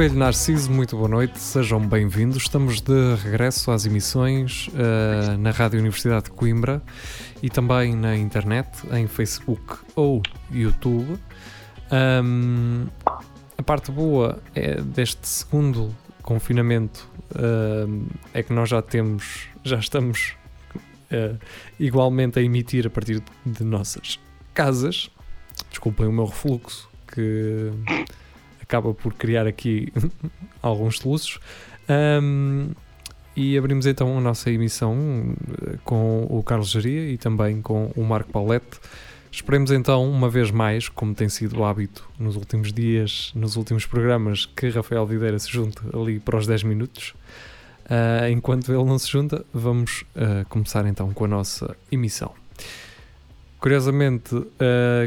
Espelho Narciso, muito boa noite, sejam bem-vindos. Estamos de regresso às emissões uh, na Rádio Universidade de Coimbra e também na internet, em Facebook ou YouTube. Um, a parte boa é deste segundo confinamento é que nós já temos, já estamos uh, igualmente a emitir a partir de nossas casas. Desculpem o meu refluxo, que acaba por criar aqui alguns soluços. Um, e abrimos então a nossa emissão eh, com o Carlos Jaria e também com o Marco Paulette. Esperemos então, uma vez mais, como tem sido o hábito nos últimos dias, nos últimos programas, que Rafael Videira se junte ali para os 10 minutos. Uh, enquanto ele não se junta, vamos uh, começar então com a nossa emissão. Curiosamente, uh,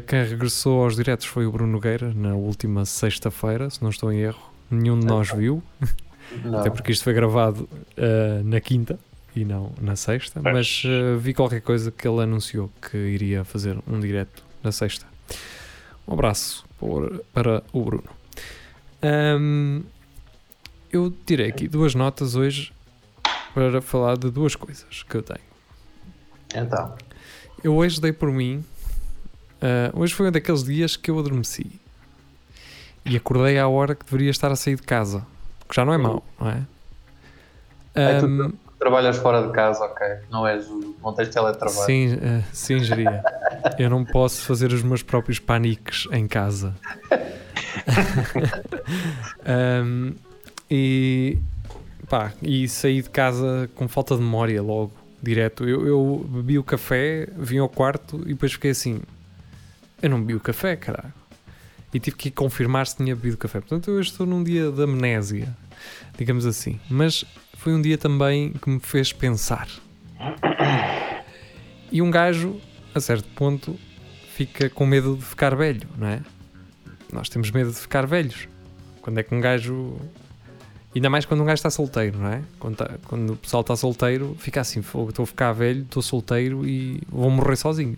quem regressou aos diretos foi o Bruno Nogueira na última sexta-feira, se não estou em erro. Nenhum de nós viu, Não. até porque isto foi gravado uh, na quinta e não na sexta. Pois. Mas uh, vi qualquer coisa que ele anunciou que iria fazer um direto na sexta. Um abraço por- para o Bruno. Ahm, eu tirei aqui duas notas hoje para falar de duas coisas que eu tenho. Então, Eu hoje dei por mim. ah, hoje foi um daqueles dias que eu adormeci e acordei à hora que deveria estar a sair de casa. Que já não é mau, não é? É tu- Ahm, trabalhas fora de casa, ok? Não és o. Não tens teletrabalho. sim, ah, sim, geria. Eu não posso fazer os meus próprios paniques em casa. Ahm, e pá, e saí de casa com falta de memória logo, direto. Eu, eu bebi o café, vim ao quarto e depois fiquei assim: eu não bebi o café, caralho. E tive que ir confirmar se tinha bebido café. Portanto, eu estou num dia de amnésia, digamos assim. Mas foi um dia também que me fez pensar. E um gajo, a certo ponto, fica com medo de ficar velho, não é? Nós temos medo de ficar velhos. Quando é que um gajo. Ainda mais quando um gajo está solteiro, não é? Quando, tá- quando o pessoal está solteiro, fica assim: "Fogo, estou a ficar velho, estou solteiro e vou morrer sozinho.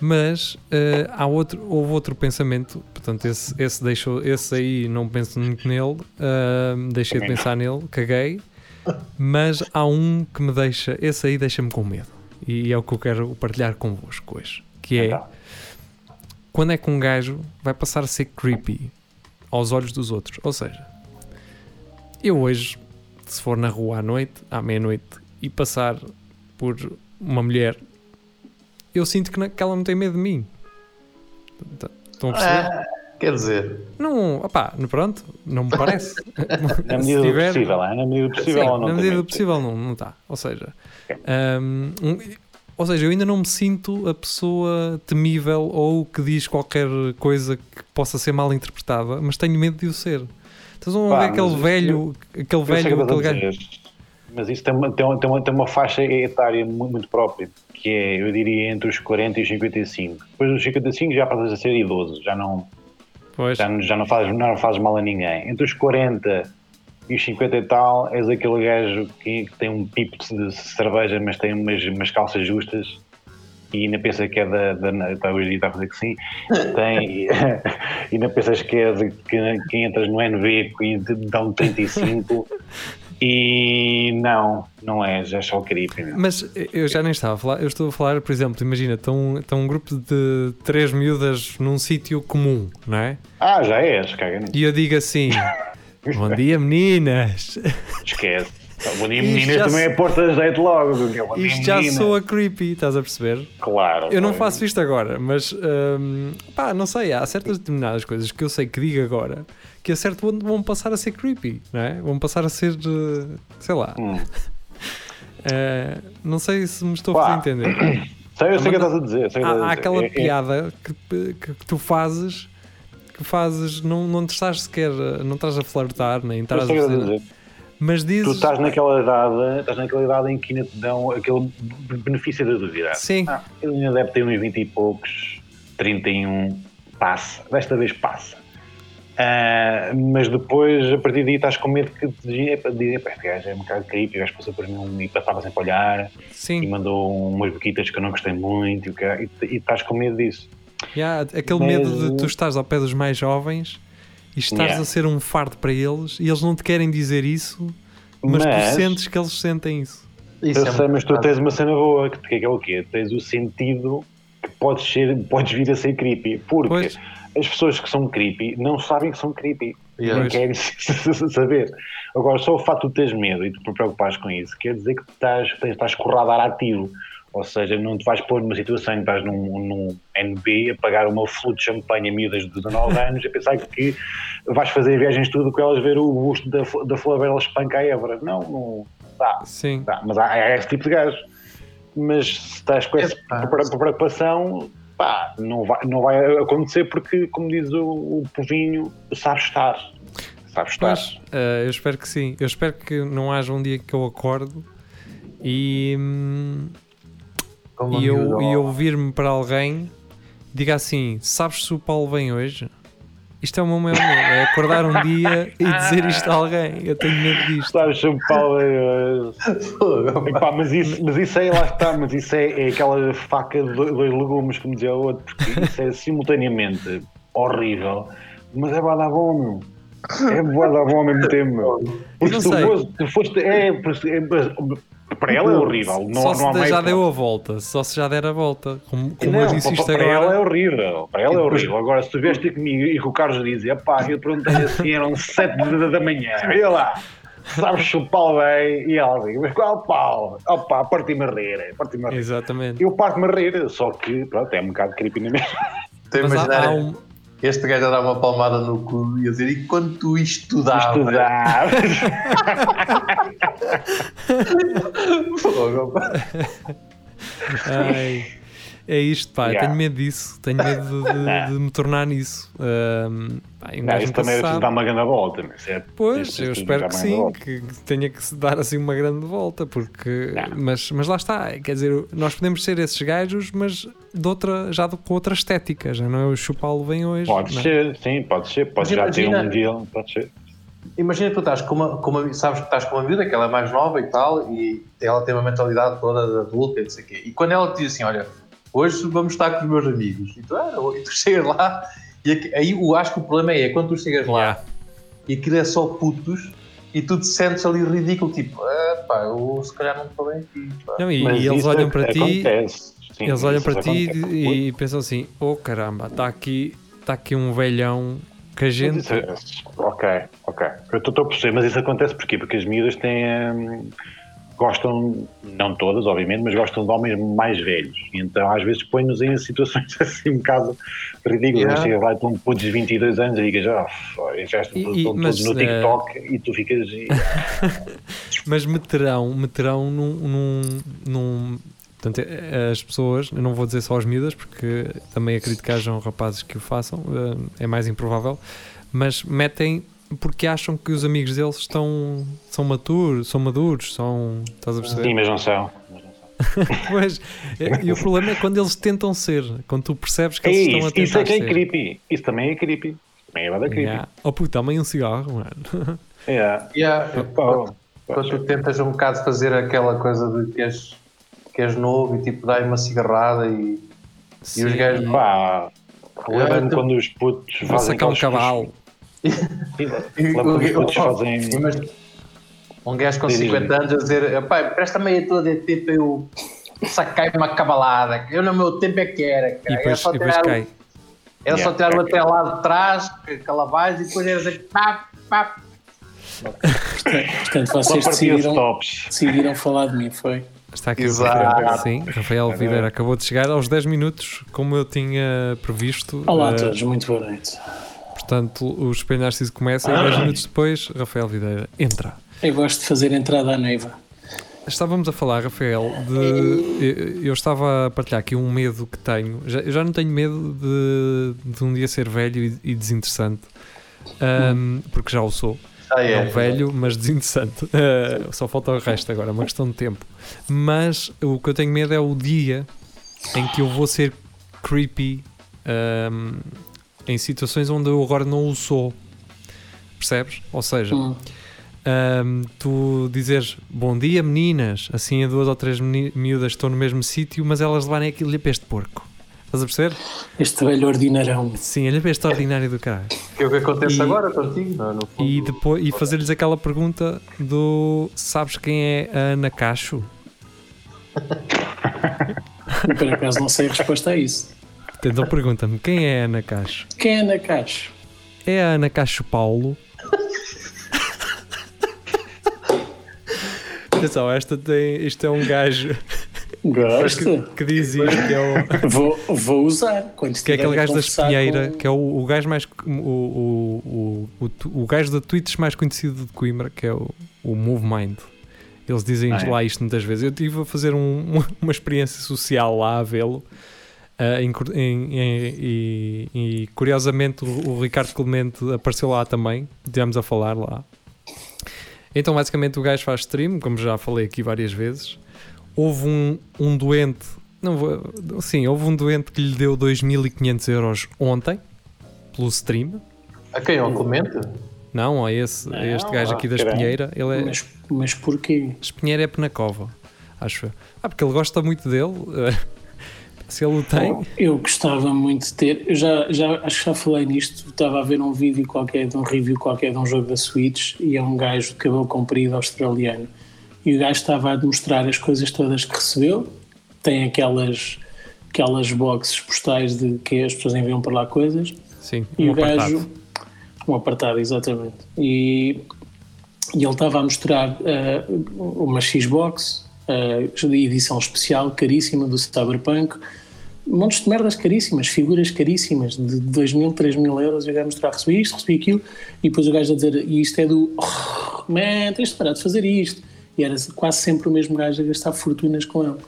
Mas eh, há outro, houve outro pensamento, portanto, esse, esse, deixou, esse aí não penso muito nele, ah, deixei de pensar nele, caguei. Mas há um que me deixa, esse aí deixa-me com medo. E é o que eu quero partilhar convosco hoje. Que é Então, quando é que um gajo vai passar a ser creepy aos olhos dos outros. Ou seja, eu hoje, se for na rua à noite, à meia-noite, e passar por uma mulher, eu sinto que, que ela não tem medo de mim. Estão a perceber? ah, quer dizer, Não, opá, pronto, não me parece. Na medida do possível, é? Na medida do possível Sim, ou não na medida do possível não, não está. Ou seja, um, ou seja, eu ainda não me sinto a pessoa temível ou que diz qualquer coisa que possa ser mal interpretada, mas tenho medo de o ser. Então vão Pá, ver aquele velho, aquele velho, estás a aquele gajo. Mas isso tem uma, tem, uma, tem, uma, tem uma faixa etária muito, muito própria, que é, eu diria, entre os 40 e os 55. Depois dos 55 já passas a ser idoso, já não, Pois, já, não- já não, fazes, não fazes mal a ninguém. Entre os 40 e os 50 e tal, és aquele gajo que, que tem um pipo de cerveja, mas tem umas, umas calças justas e ainda pensa que é da. da está hoje está a fazer que sim. Tem, e ainda pensas que é de, que, que entras no NV e dá um 35. E não, não é, já é só creepy. meu. Mas eu já nem estava a falar, eu estou a falar, por exemplo, imagina, estão, estão um grupo de três miúdas num sítio comum, não é? Ah, já és, caga nisso. E eu digo assim: Bom dia, meninas. Esquece. Meninas, já também é porta de jeito logo. é, Isto já soa creepy, estás a perceber? Claro. Eu não faço isto agora, mas hum, pá, não sei, há certas determinadas coisas que eu sei que digo agora que a certo ponto vão passar a ser creepy, não é? Vão passar a ser, eh, sei lá, Hum. eh, não sei se me estou Pá. a fazer entender. Sei, eu sei o que estás a dizer. sei o Há, há aquela É- é- piada que, que, que tu fazes que fazes, não, não te estás sequer, a- não estás a flertar, nem estás a o dizer. Mas Tu dizes. estás naquela idade, estás naquela idade em que ainda te dão aquele benefício da dúvida. Sim, Ah, ele ainda deve ter uns 20 e poucos, 31, passa. Desta vez passa. Ah, mas depois, a partir daí, estás com medo que te digam, "Epá, dizem, "Epá, este gajo é um bocado creepy, o gajo passou por mim e passava sempre a olhar e sim. mandou umas boquitas que eu não gostei muito e, ca- e, e estás com medo disso. Yeah, aquele Mas- medo de tu estares ao pé dos mais jovens e estares Yeah. a ser um fardo para eles e eles não te querem dizer isso, mas, tu Mas- sentes que eles sentem isso. Isso Eu é sei, mas tu tens uma cena boa, que, que é o quê? Tens o sentido que podes, ser, podes vir a ser creepy. Porque Pois. as pessoas que são creepy não sabem que são creepy. Yeah. Não querem saber. Agora, só o facto de teres medo e de te preocupares com isso quer dizer que estás, estás corrado a ativo. Ou seja, não te vais pôr numa situação em que estás num, num NB a pagar uma flor de champanhe a miúdas de 19 anos a pensar que vais fazer viagens tudo com elas ver o busto da, da Flabela espanca a Évora. Não, não dá. Sim. Tá, mas há, há esse tipo de gajo. Mas se estás com essa preocupação, pá, não vai, não vai acontecer porque, como diz o, o povinho, sabe estar. Sabe estar. Pois, eh, eu espero que sim. Eu espero que não haja um dia que eu acordo e, hum, e eu, e eu ó. vir-me para alguém diga assim: Sabes se o Paulo vem hoje? Isto é o meu maior medo, é acordar um dia e dizer isto a alguém. Eu tenho medo disto. Sabes, São Paulo. é- Epá, mas, isso, mas isso aí lá está, mas isso é, é aquela faca de dois legumes, como dizia o outro, porque isso é simultaneamente horrível, mas é bada bom, meu. É bada bom ao mesmo tempo, meu. Porque se tu foste, tu foste é, é, para ela é horrível. Não, Só não há se mais já deu a volta, só se já der a volta. Como, como não, eu disse para, isto para ela é agora. horrível. Para ela é horrível. Agora, se tu vieste ter comigo e que o Carlos dizia, pá, eu perguntei assim, eram 7 da, manhã, olha lá, sabes se o pau vem? E ela diz, mas qual pau? Opa, parte-me a rir, parte-me a rir. Exatamente. Eu parto-me a rir, só que, pronto, é um bocado creepy na mesma. Estou a Mas há, imaginar há um. Este gajo a dar uma palmada no cu e a dizer e quando tu estudavas? Estudar. Fogo. Ai, é isto, pá. eu Yeah. Tenho medo disso. Tenho medo de, de- de me tornar nisso. Ahm, pá, um Não, isso também é sabe. dar uma grande volta. Mas é, Pois, isso eu espero que sim, que, que tenha que se dar assim uma grande volta, porque. Não. Mas, mas lá está, quer dizer, nós podemos ser esses gajos, mas de outra, já de- com outra estética, já não é o chupá-lo vem hoje. Pode não é? ser, sim, pode ser. Pode Mas já ter um dia, pode ser. Imagina que tu estás com uma, com uma, sabes que estás com uma miúda que ela é mais nova e tal, e ela tem uma mentalidade toda de adulta e não sei o quê. E quando ela te diz assim: Olha, hoje vamos estar com os meus amigos, e tu, ah, e tu chegas lá, e aqui- aí eu acho que o problema é, quando tu chegas lá Yeah. e aquilo é só putos, e tu te sentes ali ridículo, tipo, ah, pá, eu se calhar não estou bem aqui. Não, e, e eles olham para ti. Sim, eles olham para ti e, e pensam assim: Oh caramba, está aqui, está aqui um velhão que a gente. Isso é- Ok, ok. Eu estou a perceber, mas isso acontece porquê? Porque as miúdas têm. hum, gostam, não todas, obviamente, mas gostam de homens mais velhos. Então, às vezes, põe-nos em situações assim um bocado ridículas. Yeah. Chega lá e tu putos de 22 anos e digas, f- já estão todos no eh, TikTok e tu ficas. Mas meterão, meterão num, num, num- Portanto, as pessoas, eu não vou dizer só as miúdas, porque também acredito que hajam rapazes que o façam, eh, é mais improvável, mas metem porque acham que os amigos deles estão, são maturos, são maduros, são. Estás a Sim, perceber? mas não são. Mas não são. Pois, eh, e o problema é quando eles tentam ser, quando tu percebes que É eles estão a isso, tentar isso é que é ser. creepy. Isso também é creepy. Também é bada creepy. Yeah. Oh puto, também um cigarro, mano. Yeah. Yeah, Pá, quando tu tentas um bocado fazer aquela coisa de que és, que és novo e tipo dá uma cigarrada e, e os Sim. gajos Pá, lembro-me quando os putos fazem sacar um cavalo. Quando os Oh, fazem. imagina- Um gajo com Diz, diz, 50 anos a dizer pai, presta-me aí a tua DT para eu sacar uma cabalada. Eu no meu tempo é que era. E Cara. Era depois, só e depois tirar, o- cai. era só tirar o até lá de trás, que aquela vais, e depois era assim, pá, pá. Portanto, vocês decidiram, tops. decidiram falar de mim, foi? Está aqui Exato. o Rafael. Sim, Rafael Videira acabou de chegar aos 10 minutos, como eu tinha previsto. Olá a Eh, todos, muito boa noite. Portanto, o Espelho Narciso começa e 10 minutos depois, Rafael Videira entra. Eu gosto de fazer entrada à noiva. Estávamos a falar, Rafael, de. eu- estava a partilhar aqui um medo que tenho. Já, eu já não tenho medo de, de um dia ser velho e, e desinteressante, ahm, porque já o sou. Ah, É é. um velho, mas desinteressante. Uh, só falta o resto agora, é uma questão de tempo. Mas o que eu tenho medo é o dia em que eu vou ser creepy um, em situações onde eu agora não o sou. Percebes? Ou seja, Hum. um, tu dizeres bom dia meninas, assim a duas ou três miúdas estão no mesmo sítio, mas elas levarem aquilo olha para este porco. Estás a perceber? Este velho ordinarão. Sim, olha para este ordinário do caralho. Que é o que acontece E- agora contigo, não é? No fundo, E, depois, e fazer-lhes aquela pergunta do sabes quem é a Ana Cacho? Eu, por acaso não sei a resposta a isso. Então pergunta-me quem é a Ana Cacho? Quem é Ana Cacho? É a Ana Cacho Paulo? Atenção, esta tem, isto é um gajo Gosto. que diz isto, que é, o, Vou, vou usar. Quando que é aquele gajo da espinheira, com- que é o, o gajo mais o, o, o, o, o gajo da Twitch mais conhecido de Coimbra, que é o, o MoveMind. Eles dizem Ah, é? lá isto muitas vezes. Eu estive a fazer um- uma, uma experiência social lá a vê-lo. Ah, em cur- em- em- e, e, curiosamente o, o Ricardo Clemente apareceu lá também. Estivemos a falar lá. Então, basicamente, o gajo faz stream, como já falei aqui várias vezes. Houve um, um doente, não vou, sim, houve um doente que lhe deu 2.500 euros ontem pelo stream. A quem? Ao Clemente? Não, a esse, a este gajo ah, aqui da. Espinheira. Ele é, Mas, mas porquê? Espinheira é Penacova, acho eu. Ah, porque ele gosta muito dele. Se ele o tem, Eu gostava muito de ter. Eu já, já acho que já falei nisto. Estava a ver um vídeo qualquer, de um review qualquer de um jogo da Switch e é um gajo de cabelo comprido australiano. E o gajo estava a demonstrar as coisas todas que recebeu. Tem aquelas, aquelas boxes postais de que as pessoas enviam para lá coisas. sim, E um o gajo. apartado. Um apartado, exatamente. E, e ele estava a mostrar eh, uma Xbox, de edição especial, caríssima, do Cyberpunk. Montes de merdas caríssimas, figuras caríssimas, de 2 mil, 3 mil euros. E o gajo mostrar, recebi isto, recebi aquilo. E depois o gajo a dizer, e isto é do. Oh, man, tens de parar de fazer isto. E era quase sempre o mesmo gajo a gastar fortunas com ele.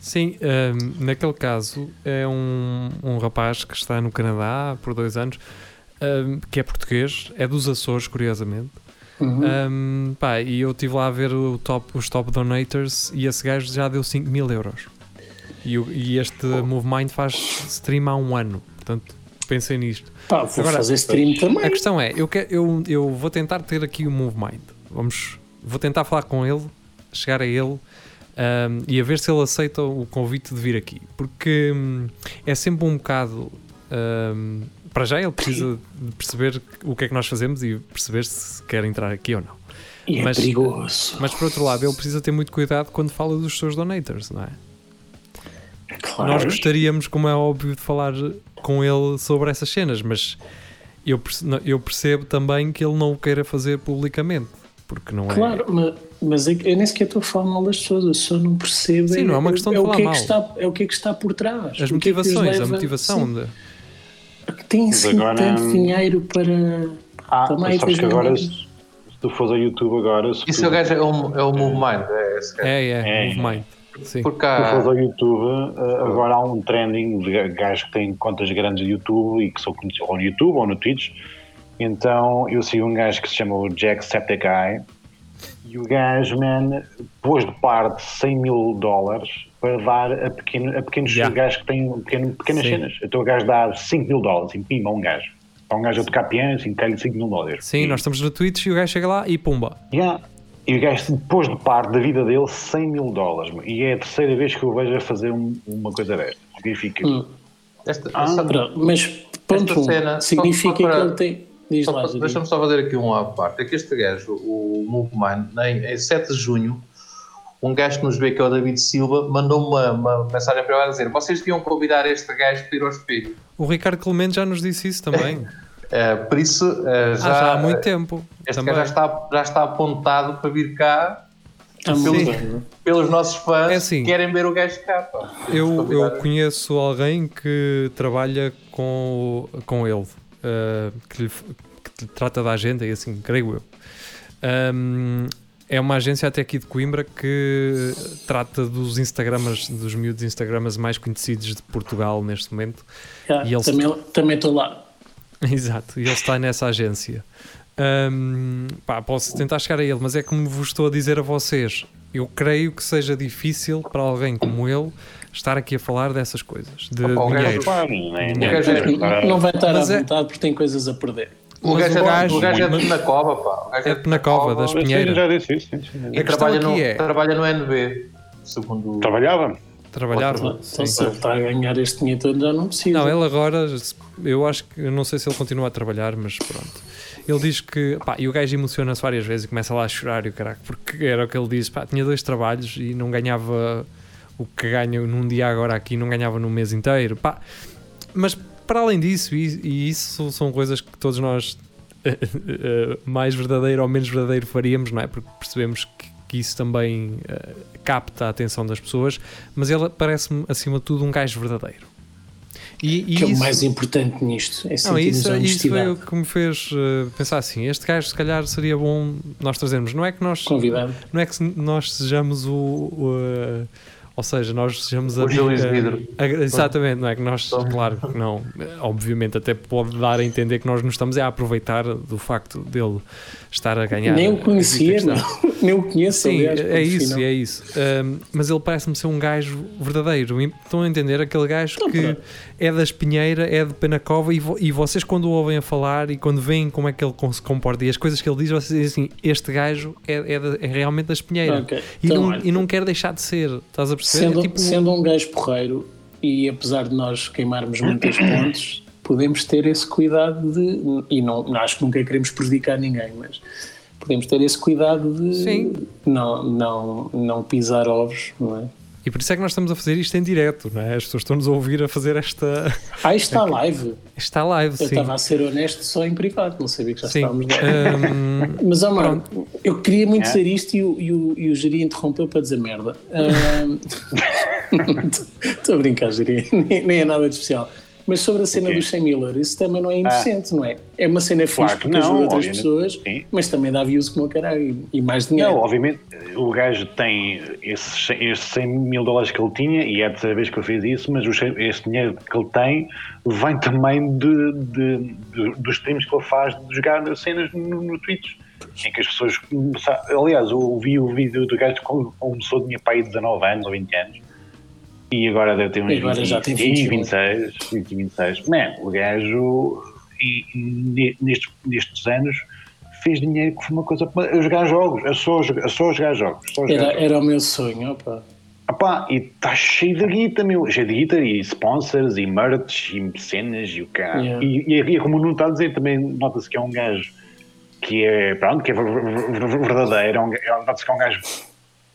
Sim, hum, naquele caso é um, um rapaz que está no Canadá por dois anos, hum, que é português, é dos Açores, curiosamente. Uhum. Hum, pá, e eu estive lá a ver o top, os top donators e esse gajo já deu 5 mil euros. E, e este MoveMind faz stream há um ano, portanto pensem nisto. Pá, vou Agora, fazer stream também. A questão é, eu, quero, eu, eu vou tentar ter aqui o MoveMind. Vamos, vou tentar falar com ele, chegar a ele um, e a ver se ele aceita o convite de vir aqui. Porque hum, é sempre um bocado. hum, para já ele precisa de perceber o que é que nós fazemos e perceber se quer entrar aqui ou não. E é mas- perigoso. Mas por outro lado, ele precisa ter muito cuidado quando fala dos seus donators, não é? Claro. Nós gostaríamos, como é óbvio, de falar com ele sobre essas cenas, mas eu, eu percebo também que ele não o queira fazer publicamente, porque não é. Claro, ma- mas é eu nem sequer estou a falar mal das pessoas, eu só não percebo. Sim, não é uma questão de o falar que é mal. que está, é o que é que está por trás. As O que é que os motivações, a motivação. Sim, de- tem assim agora, tanto hum, dinheiro para. Ah, Também mas sabes que agora, se, se tu fores ao YouTube agora, se Isso tu, é o gajo, é o, é MoveMind, é esse gajo. É, é, É. MoveMind. Sim. Porque se tu há, fores ao YouTube, eh, agora há um trending de gajos que têm contas grandes de YouTube e que são conhecidos ou no YouTube ou no Twitch. Então eu sigo um gajo que se chama o Jacksepticeye e o gajo, man, pôs de parte 100 mil dólares para dar a, pequeno, a pequenos Yeah. gajos que têm pequeno, pequenas Sim. cenas. Então o gajo dá 5 mil dólares em pima a um gajo. Para um gajo a tocar piano, assim, cai-lhe 5 mil dólares. Sim, nós estamos no Twitch e o gajo chega lá e pumba. Yeah. E o gajo pôs de parte da vida dele 100 mil dólares. E é a terceira vez que eu vejo a fazer um- uma coisa desta. Significa. Hum. esta, Ah, essa- Pronto, mas ponto Esta um, cena, significa só- só para- que ele tem. Deixa-me só fazer aqui um à parte. É que este gajo, o MoveMind, em, em 7 de junho, um gajo que nos vê, que é o David Silva, mandou uma, uma mensagem para ele a dizer: vocês deviam convidar este gajo para ir ao espelho. O Ricardo Clemente já nos disse isso também. Eh, por isso, eh, Ah, já, já há muito tempo. este também. gajo já está, já está apontado para vir cá Sim. tempo. pelos nossos fãs É assim. que querem ver o gajo cá. Pá. Eu, eu conheço alguém que trabalha com, com ele, uh, que, lhe, que lhe trata da agenda e assim, creio eu. Um, é uma agência até aqui de Coimbra que trata dos Instagramas, dos miúdos Instagramas mais conhecidos de Portugal neste momento. Já, E ele- também, também estou lá. Exato, e ele está nessa agência. Ahm, pá, posso tentar chegar a ele, mas é como vos estou a dizer a vocês. Eu creio que seja difícil para alguém como ele estar aqui a falar dessas coisas. De Opa, gajo dinheiro. Claro, né? Não, gajo é- vai estar Mas à é- vontade porque tem coisas a perder. O Mas gajo, o é, gajo- o gajo é de na cova, pá. O gajo É de na cova, das Mas sim, Pinheiras. já disse isso. sim, sim. E trabalha no, é- trabalha no NB, segundo Trabalhava? Trabalhava. Então, se ele está a ganhar este dinheiro todo, já não precisa. Não, ele agora, eu acho que, eu não sei se ele continua a trabalhar, mas pronto. Ele diz que, pá, e o gajo emociona-se várias vezes e começa lá a chorar e o caraca, porque era o que ele disse, pá, tinha dois trabalhos e não ganhava o que ganha num dia agora aqui, não ganhava num mês inteiro, pá. Mas para além disso, e, e isso são coisas que todos nós eh, mais verdadeiro ou menos verdadeiro faríamos, não é? Porque percebemos que, que isso também eh, capta a atenção das pessoas, mas ele parece-me acima de tudo um gajo verdadeiro. E, e que é o mais importante nisto. É não, isso, a isso foi o que me fez eh, pensar assim: este gajo, se calhar, seria bom nós trazermos. Não é que nós, Convidado. não é que nós sejamos o. o, eh, ou seja, nós sejamos a. O Gil a- exatamente, não é que nós, claro que não. Obviamente, até pode dar a entender que nós nos estamos a aproveitar do facto dele estar a ganhar. Nem o conhecia, nem o conheço. Sim, aliás, é isso, final. é isso. Um, mas ele parece-me ser um gajo verdadeiro. Estão a entender? Aquele gajo Não, que pronto. é da Espinheira, é de Penacova, e, vo- e vocês, quando o ouvem a falar e quando veem como é que ele se comporta e as coisas que ele diz, vocês dizem assim: este gajo é, é, da- é realmente da Espinheira. Ok. E, Então, não, e não quer deixar de ser. Estás a perceber? Sendo, tipo, sendo um gajo porreiro e apesar de nós queimarmos muitas pontes, podemos ter esse cuidado de. E não, acho que nunca queremos prejudicar ninguém, mas podemos ter esse cuidado de Sim. Não, não, não pisar ovos, não é? E por isso é que nós estamos a fazer isto em direto, não é? As pessoas estão-nos a ouvir a fazer esta. Ah, isto está live. Está live, Eu sim. estava a ser honesto só em privado, não sabia que já Sim. estávamos lá. Um, Mas, ó, mano, eu queria muito É. dizer isto e o, e o, e o Jiri interrompeu para dizer merda. Estou a brincar, Jiri, nem, nem é nada de especial. Mas sobre a cena Ok. do 100 Miller, isso também não é inocente, não é? É uma cena fixe Claro que porque não, ajuda outras pessoas, Sim. mas também dá views como o caralho e, mais dinheiro. Não, obviamente, o gajo tem esses, esses 100 mil dólares que ele tinha, e é a terceira vez que eu fiz isso, mas os 100 esse dinheiro que ele tem vem também de, de- de- dos streams que ele faz de jogar cenas no, no Twitch. Em que as pessoas. Aliás, eu vi o vídeo do gajo que começou, tinha pai 19 anos ou 20 anos. E agora deve ter uns E agora já tem 20, 21. 26, 20, 26. Man, o gajo, e, nestes, nestes anos, fez dinheiro que foi uma coisa. A jogar jogos, a só, a só jogar jogos. Só jogar Era, jogos. era o meu sonho, opa. Epá, e está cheio de guita, meu. Cheio de guita e sponsors e merch e cenas e o cara. Yeah. E, e, e como não está a dizer, também nota-se que é um gajo que é, pronto, que é ver- ver- ver- verdadeiro. é um ga- Nota-se que é um gajo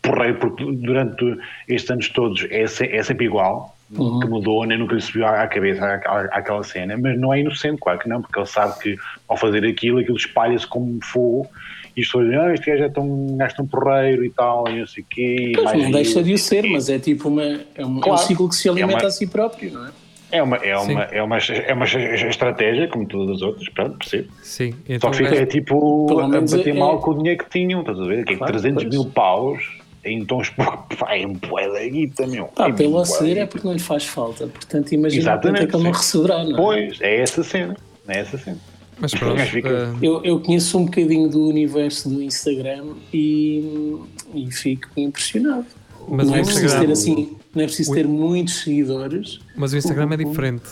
porreiro, porque durante estes anos todos é, se- é sempre igual. Uhum. Que mudou, nem nunca lhe subiu à à cabeça aquela, cena, mas não é inocente, claro que não, porque ele sabe que ao fazer aquilo, aquilo espalha-se como fogo e as pessoas dizem, ah, este gajo é tão, um gajo tão porreiro e tal, e não sei o quê. Pois, não deixa de o ser, mas é tipo uma, é um, é um Claro. ciclo que se alimenta É uma- a si próprio, não é? É uma, é, uma, é, uma, é uma estratégia, como todas as outras, pronto, percebo. sim, Só então que o fica é tipo a bater é- mal com o dinheiro que tinham, estás a ver? Que é Claro, 300 pois. mil paus em tons pá, é um bué da guita, meu. Pá, É pelo bué a ser da é porque não lhe faz falta. Portanto, imagina quanto é Exatamente, que ele não receberá, não é? Pois, é essa cena, é essa cena. Mas pronto, eh, Eu, eu conheço um bocadinho do universo do Instagram e, e fico impressionado. Mas não é preciso Instagram- ter assim, não é preciso o- ter muitos seguidores mas o Instagram é diferente.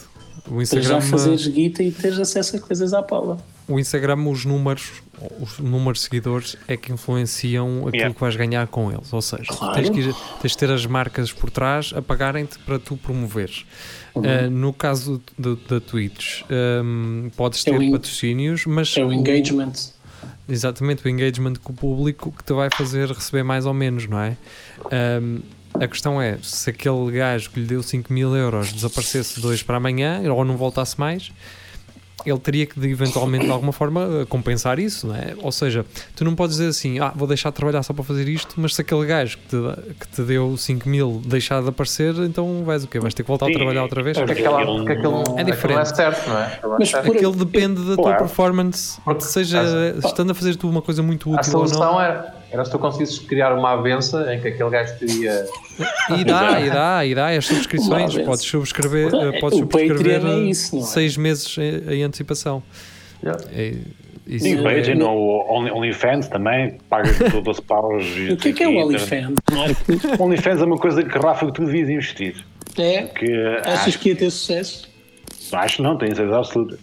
O para Instagram, já eh, fazeres guita e teres acesso a coisas à pala. O Instagram, os números, os números de seguidores é que influenciam aquilo Yeah. que vais ganhar com eles. Ou seja, Claro. tens, que tens de ter as marcas por trás a pagarem-te para tu promoveres. Uhum. Uh, no caso da Twitch, um, podes É ter o en- patrocínios, mas É o engagement. exatamente o engagement com o público que te vai fazer receber mais ou menos, não é? Um, a questão é, se aquele gajo que lhe deu 5 mil euros desaparecesse de hoje para amanhã ou não voltasse mais, ele teria que de, eventualmente de alguma forma eh, compensar isso, não é? Ou seja, tu não podes dizer assim, ah, vou deixar de trabalhar só para fazer isto, mas se aquele gajo que te, que te deu 5 mil deixar de aparecer, então vais o quê? Vais ter que voltar a Sim, trabalhar outra vez? é Porque, aquela, porque aquilo, É aquilo diferente. é certo, não é? É Mas por- Aquilo depende da tua Claro. performance, Porque seja a- estando a fazer tu uma coisa muito A útil ou não. solução era, era se tu conseguisses criar uma avença em que aquele gajo teria. E dá, e dá, e dá as subscrições. Podes subscrever, eh, É, podes o Patreon subscrever é eh, isso, é? seis meses em, em antecipação. Yeah. É, isso Sim, é- vejam no Only- OnlyFans também, pagas 12 paus. O que é que é o OnlyFans, Marco? OnlyFans é uma coisa que, Rafa, que tu devias investir. É? Que Achas acho, que ia ter sucesso? acho que não, tenho certeza absoluta.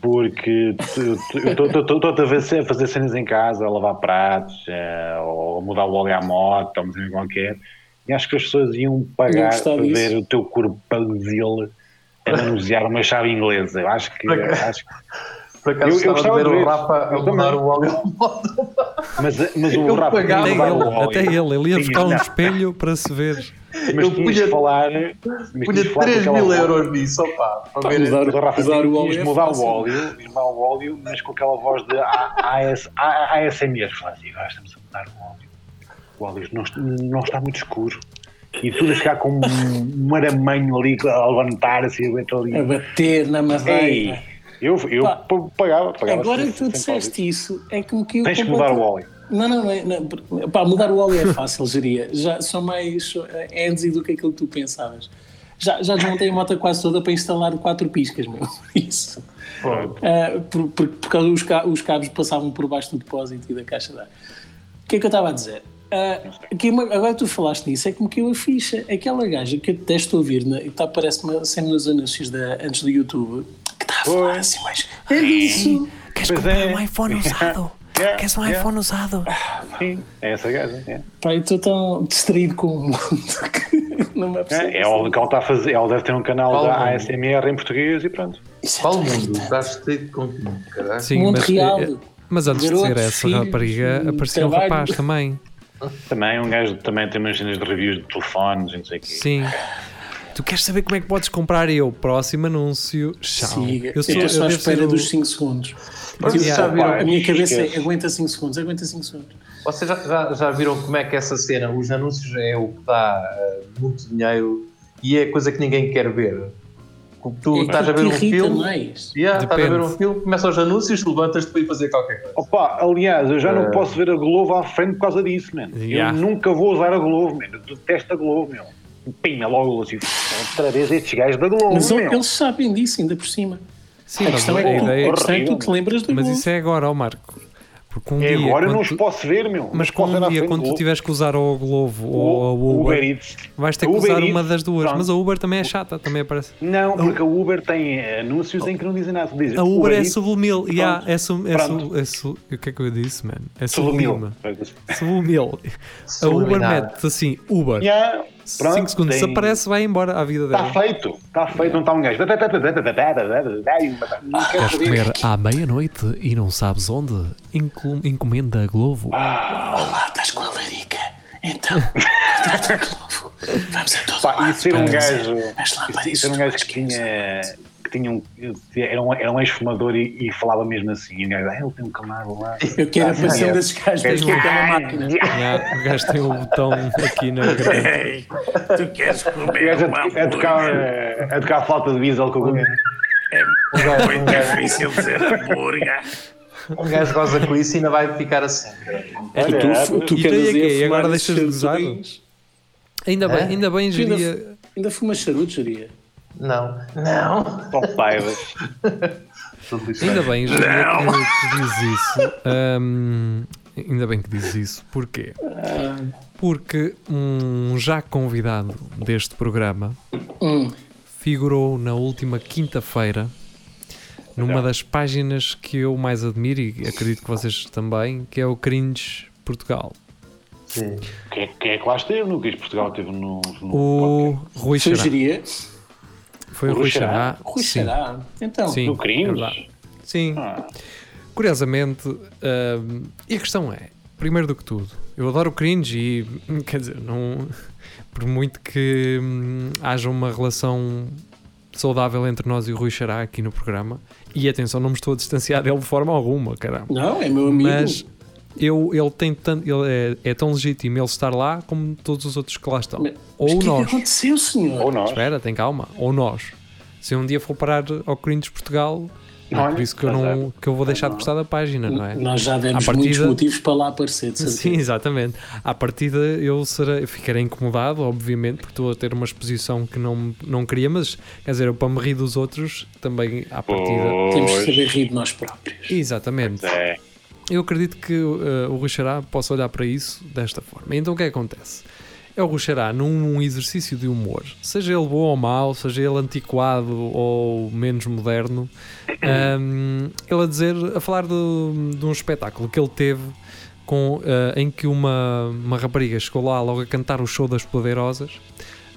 Porque estou a fazer, a fazer cenas em casa, a lavar pratos, eh, ou mudar o óleo à moto, ou uma cena qualquer, e acho que as pessoas iam pagar para disso. ver o teu corpo dele a manusear uma chave inglesa. Eu acho que. Acho que Por acaso Eu- eu gostava de gostava ver o. Rafa a Eu mudar também. o óleo ao modo. mas, mas o Eu Rafa pagava. Até ele, levar o óleo. até ele, ele ia buscar um espelho para se ver. Mas Eu punha- falar. mas Punha tinhas de falar com 3 aquela mil euros nisso, opá. Para ver mudar- Mas, ó, Rafa, Mudar o óleo é mudar o óleo, mudar o óleo, mas com aquela voz de A- AS, A- ASMR. Falar assim, agora estamos a mudar o óleo. O óleo não, não está muito escuro. E tudo a chegar com um, um aramanho ali a levantar assim, eu entro ali. A bater na Ei, madeira. Eu, eu Pá, pagava, pagava. Agora que tu disseste isso, é como que eu. Tens que mudar o óleo. Não, não, não. é, não pá, mudar o óleo é fácil, geria. Já são mais eh, handsy do que aquilo que tu pensavas. Já, já desmontei a moto quase toda para instalar quatro piscas, meu. Isso. Ah, por, por, por causa dos os cabos passavam por baixo do depósito e da caixa de ar. O que é que eu estava a dizer? Ah, que agora tu falaste nisso, é como que eu a ficha. Aquela gaja que eu detesto ouvir, que está, parece-me sempre nos anúncios da, antes do YouTube, que está a falar Pois. assim, mas é disso. Queres Pois comprar é. um iPhone usado? Yeah, Queres um yeah. iPhone usado? Sim, é essa gaja. É. Pá, eu estou tão distraído com o mundo que não me apercebo. É, é óbvio que ela está a fazer. Ela deve ter um canal Qual da mundo? ASMR em português e pronto. Isso é Qual mundo? Estás cheio com caralho. Sim, Mundo mas, real. eh, mas antes de ser essa filhos, rapariga, aparecia um trabalho. rapaz também. Também um gajo também tem umas cenas de reviews de telefones e não sei o quê. Sim. Tu queres saber como é que podes comprar eu? Próximo anúncio. Tchau. Siga. Eu sou, Eu estou só à espera o- dos 5 segundos. Vocês Yeah. já viram, A minha cabeça é aguenta 5 segundos, aguenta 5 segundos. vocês já, já, já viram como é que essa cena, os anúncios é o que dá eh, muito dinheiro e é coisa que ninguém quer ver. Tu É estás a ver um filme, mais. yeah, estás a ver um filme, começam os anúncios, levantas-te para ir fazer qualquer coisa. Opa, aliás, eu já não Eh. posso ver a Globo à frente por causa disso, mano. Yeah. Eu nunca vou usar a Globo, mano. Eu detesto a Globo, meu. Pima, logo assim, outra vez estes gajos da Globo, Mas meu. eles sabem disso, ainda por cima. Sim, A mas questão é que, tu, a questão é que tu te lembras do Mas Globo. isso é agora, ó Marco. Porque um É dia. agora eu não quando os tu- posso ver, meu. Mas à um dia, quando do tu Globo. tiveres que usar o Glovo ou a o Uber, Uber Eats. vais ter que Uber usar Eats, uma das duas. pronto. Mas a Uber também é chata, também aparece. Não, porque a Uber tem anúncios em que não dizem nada. Dizem, A Uber é Eats, sublimil. Yeah, é su, é Pronto. su, é su, o que é que eu disse, mano? É sublimil. Sublimil. A Uber mete assim, Uber. Yeah, 5 pronto, segundos. Se tem- aparece, vai embora à vida Está dela. feito, está feito, não está um gajo. Queres comer à meia-noite e não sabes onde? Enco- encomenda a Glovo. Olá, estás com a larica. Então, a Globo. Vamos a todo Pá, lado. e ser um a- gajo, As lâmpadas e ser um gajo que tinha, que tinha um, era um, era um ex-fumador e, e falava mesmo assim. E o gajo, ah, ele tem um canal lá. Eu quero a paixão é. desses gajos tens que ter uma máquina. O gajo tem o botão aqui na garganta. Tu queres comer a, a, tocar, a tocar a flauta de diesel com o gajo. É muito difícil dizer hambúrguer. Um gajo goza com isso e ainda vai ficar assim. É, tu, tu, tu que tu a a E agora fumar deixas de usar? Ainda bem, É? ainda bem, Tu ainda, geria. ainda fumas charuto, geria? Não, não. Tudo lixado. Ainda bem, geria que, que diz isso. Ahm, ainda bem que diz isso. Porquê? Porque um já convidado deste programa Hum. figurou na última quinta-feira numa das páginas que eu mais admiro e acredito que vocês também, que é o Cringe Portugal. Sim. Quem, é- é que lá esteve? No que Portugal teve no. no O Rui Xará. Foi o O Rui Xará. Rui. Xará. Então, Sim, No é Cringe? verdade. Sim. Ah, Curiosamente, hum, e a questão é, primeiro do que tudo, eu adoro o cringe e, hum, quer dizer, não, por muito que hum, haja uma relação saudável entre nós e o Rui Xará aqui no programa, e atenção, não me estou a distanciar dele de forma alguma, caramba. não, é meu amigo. Mas eu, ele tem tanto, ele é, é tão legítimo ele estar lá como todos os outros que lá estão. Mas- Ou Mas o que é nós. que aconteceu, senhor? ou nós. Espera, tem calma. Ou nós. Se um dia for parar ao Corinthians Portugal, Não é por isso que eu, não, que eu vou deixar de gostar da página, não é? Nós já demos partida- muitos motivos para lá aparecer, de certeza. Sim, exatamente. À partida eu serei, eu ficarei incomodado, obviamente, porque estou a ter uma exposição que não, não queria, mas quer dizer, eu para me rir dos outros também à partida. Temos que Pois. saber rir de nós próprios. Exatamente. É. Eu acredito que uh, o Rui Xará possa olhar para isso desta forma. Então o que é que acontece? É o Rui Xará num exercício de humor, seja ele bom ou mau, seja ele antiquado ou menos moderno, um, ele a dizer, a falar de, de um espetáculo que ele teve com, uh, em que uma, uma rapariga chegou lá logo a cantar o show das Poderosas.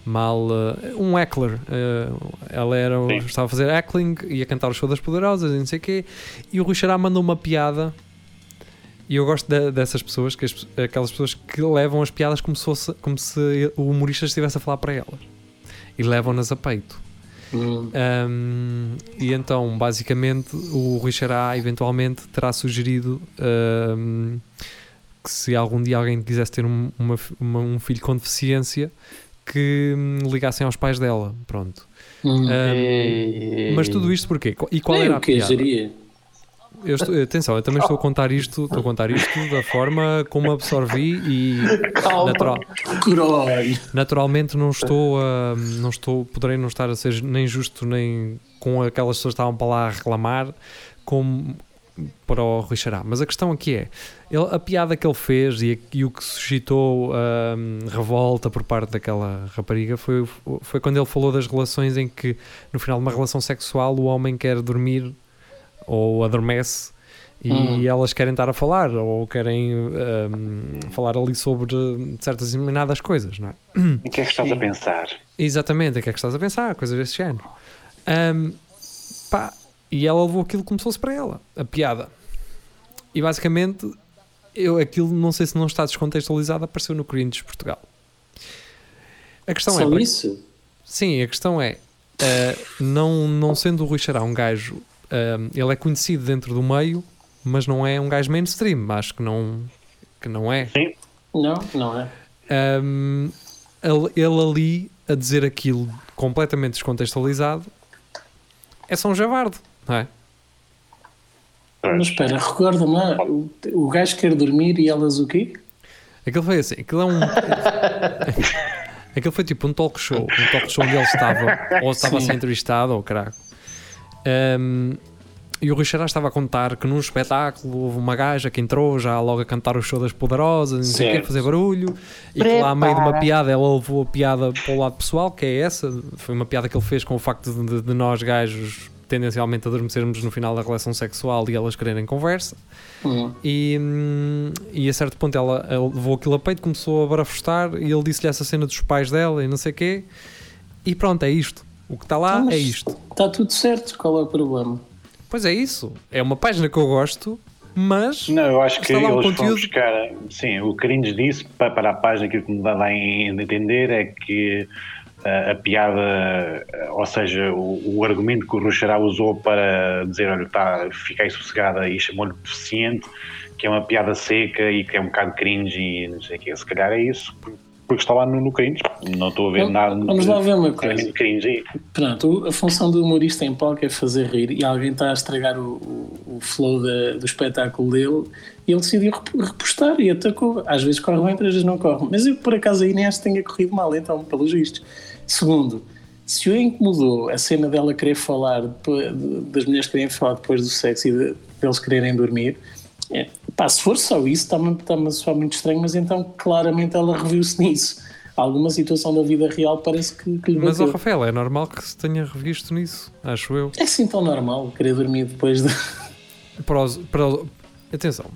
Mal, uh, um heckler, uh, ela era, Sim. estava a fazer heckling e a cantar o show das Poderosas e não sei o quê, e o Rui Xará mandou uma piada e eu gosto de- dessas pessoas, que as- aquelas pessoas que levam as piadas como se, fosse, como se o humorista estivesse a falar para elas e levam-nas a peito. Hum. Um, e então, basicamente, o Rui Xará eventualmente terá sugerido um, que se algum dia alguém quisesse ter um, uma uma- um filho com deficiência, que hum, ligassem aos pais dela. Pronto. Hum. Um, mas tudo isto porquê? E qual Nem era a piada? geria. Eu estou- atenção, eu também estou a contar isto, estou a contar isto da forma como absorvi e Calma. natural- naturalmente não estou a, não estou, poderei não estar a ser nem justo nem com aquelas pessoas que estavam para lá a reclamar como para o Rui Xará. Mas a questão aqui é, ele- a piada que ele fez e, e o que suscitou hum, revolta por parte daquela rapariga foi, foi quando ele falou das relações em que no final de uma relação sexual o homem quer dormir ou adormece e Hum. elas querem estar a falar ou querem hum, falar ali sobre certas determinadas coisas, não é? O que é que estás a pensar? Exatamente, o que é que estás a pensar? Coisas desse género. Ahm, pá, e ela levou aquilo como se fosse para ela, a piada. E basicamente, eu, aquilo, não sei se não está descontextualizado, apareceu no Cringe Portugal. A questão Só é. para- isso? Sim, a questão é, ah, não, não sendo o Rui Xará um gajo, ah, ele é conhecido dentro do meio, mas não é um gajo mainstream, acho que não, que não é. Não, não é. Um, ele, ele ali a dizer aquilo completamente descontextualizado é só um javardo, não é? Mas espera, recorda-me o, o gajo quer dormir e elas o quê? Aquilo foi assim, aquilo é um. aquilo foi tipo um talk show, um talk show onde ele estava, ou estava a ser entrevistado, ou caraca. Um, e o Rui Xará estava a contar que num espetáculo houve uma gaja que entrou já logo a cantar o show das poderosas, não sei o Certo. fazer barulho, e que lá a meio de uma piada ela levou a piada para o lado pessoal, que é essa, foi uma piada que ele fez com o facto de, de- de nós gajos tendencialmente adormecermos no final da relação sexual e elas quererem conversa. Hum. E, hum, e a certo ponto ela, ela levou aquilo a peito, começou a barafustar e ele disse-lhe essa cena dos pais dela e não sei o quê. E pronto, é isto. O que está lá Mas é isto. Está tudo certo, qual é o problema? Pois é isso. É uma página que eu gosto, mas Não, eu acho que Está lá um eles vão conteúdo. buscar. Sim, o Cringe disse para, para a página que o que me dá a entender é que ah, a piada, ah, ou seja, o, o argumento que o Ruxará usou para dizer, olha, tá, fiquei sossegada e chamou-lhe deficiente, que é uma piada seca e que é um bocado cringe e não sei o quê. Se calhar é isso, porque está lá no, no Cringe. Não estou a ver nada vamos lá ver uma coisa. cringe aí. Pronto, a função do humorista em palco é fazer rir e alguém está a estragar o, o, o flow da- do espetáculo dele e ele decidiu rep- repostar e atacou. Às vezes corre bem, outras vezes não corre. Mas eu, por acaso, aí nem acho que tenha corrido mal, então, pelos vistos. Segundo, se o incomodou a cena dela querer falar, das mulheres quererem falar depois do sexo e de, deles quererem dormir, é, pá, se for só isso, está-me está a soar muito estranho, mas então claramente ela reviu-se nisso. Alguma situação da vida real parece que, que lhe Mas, bateu. Rafael, é normal que se tenha revisto nisso, acho eu. É assim tão normal querer dormir depois de. Para os- para os- Atenção,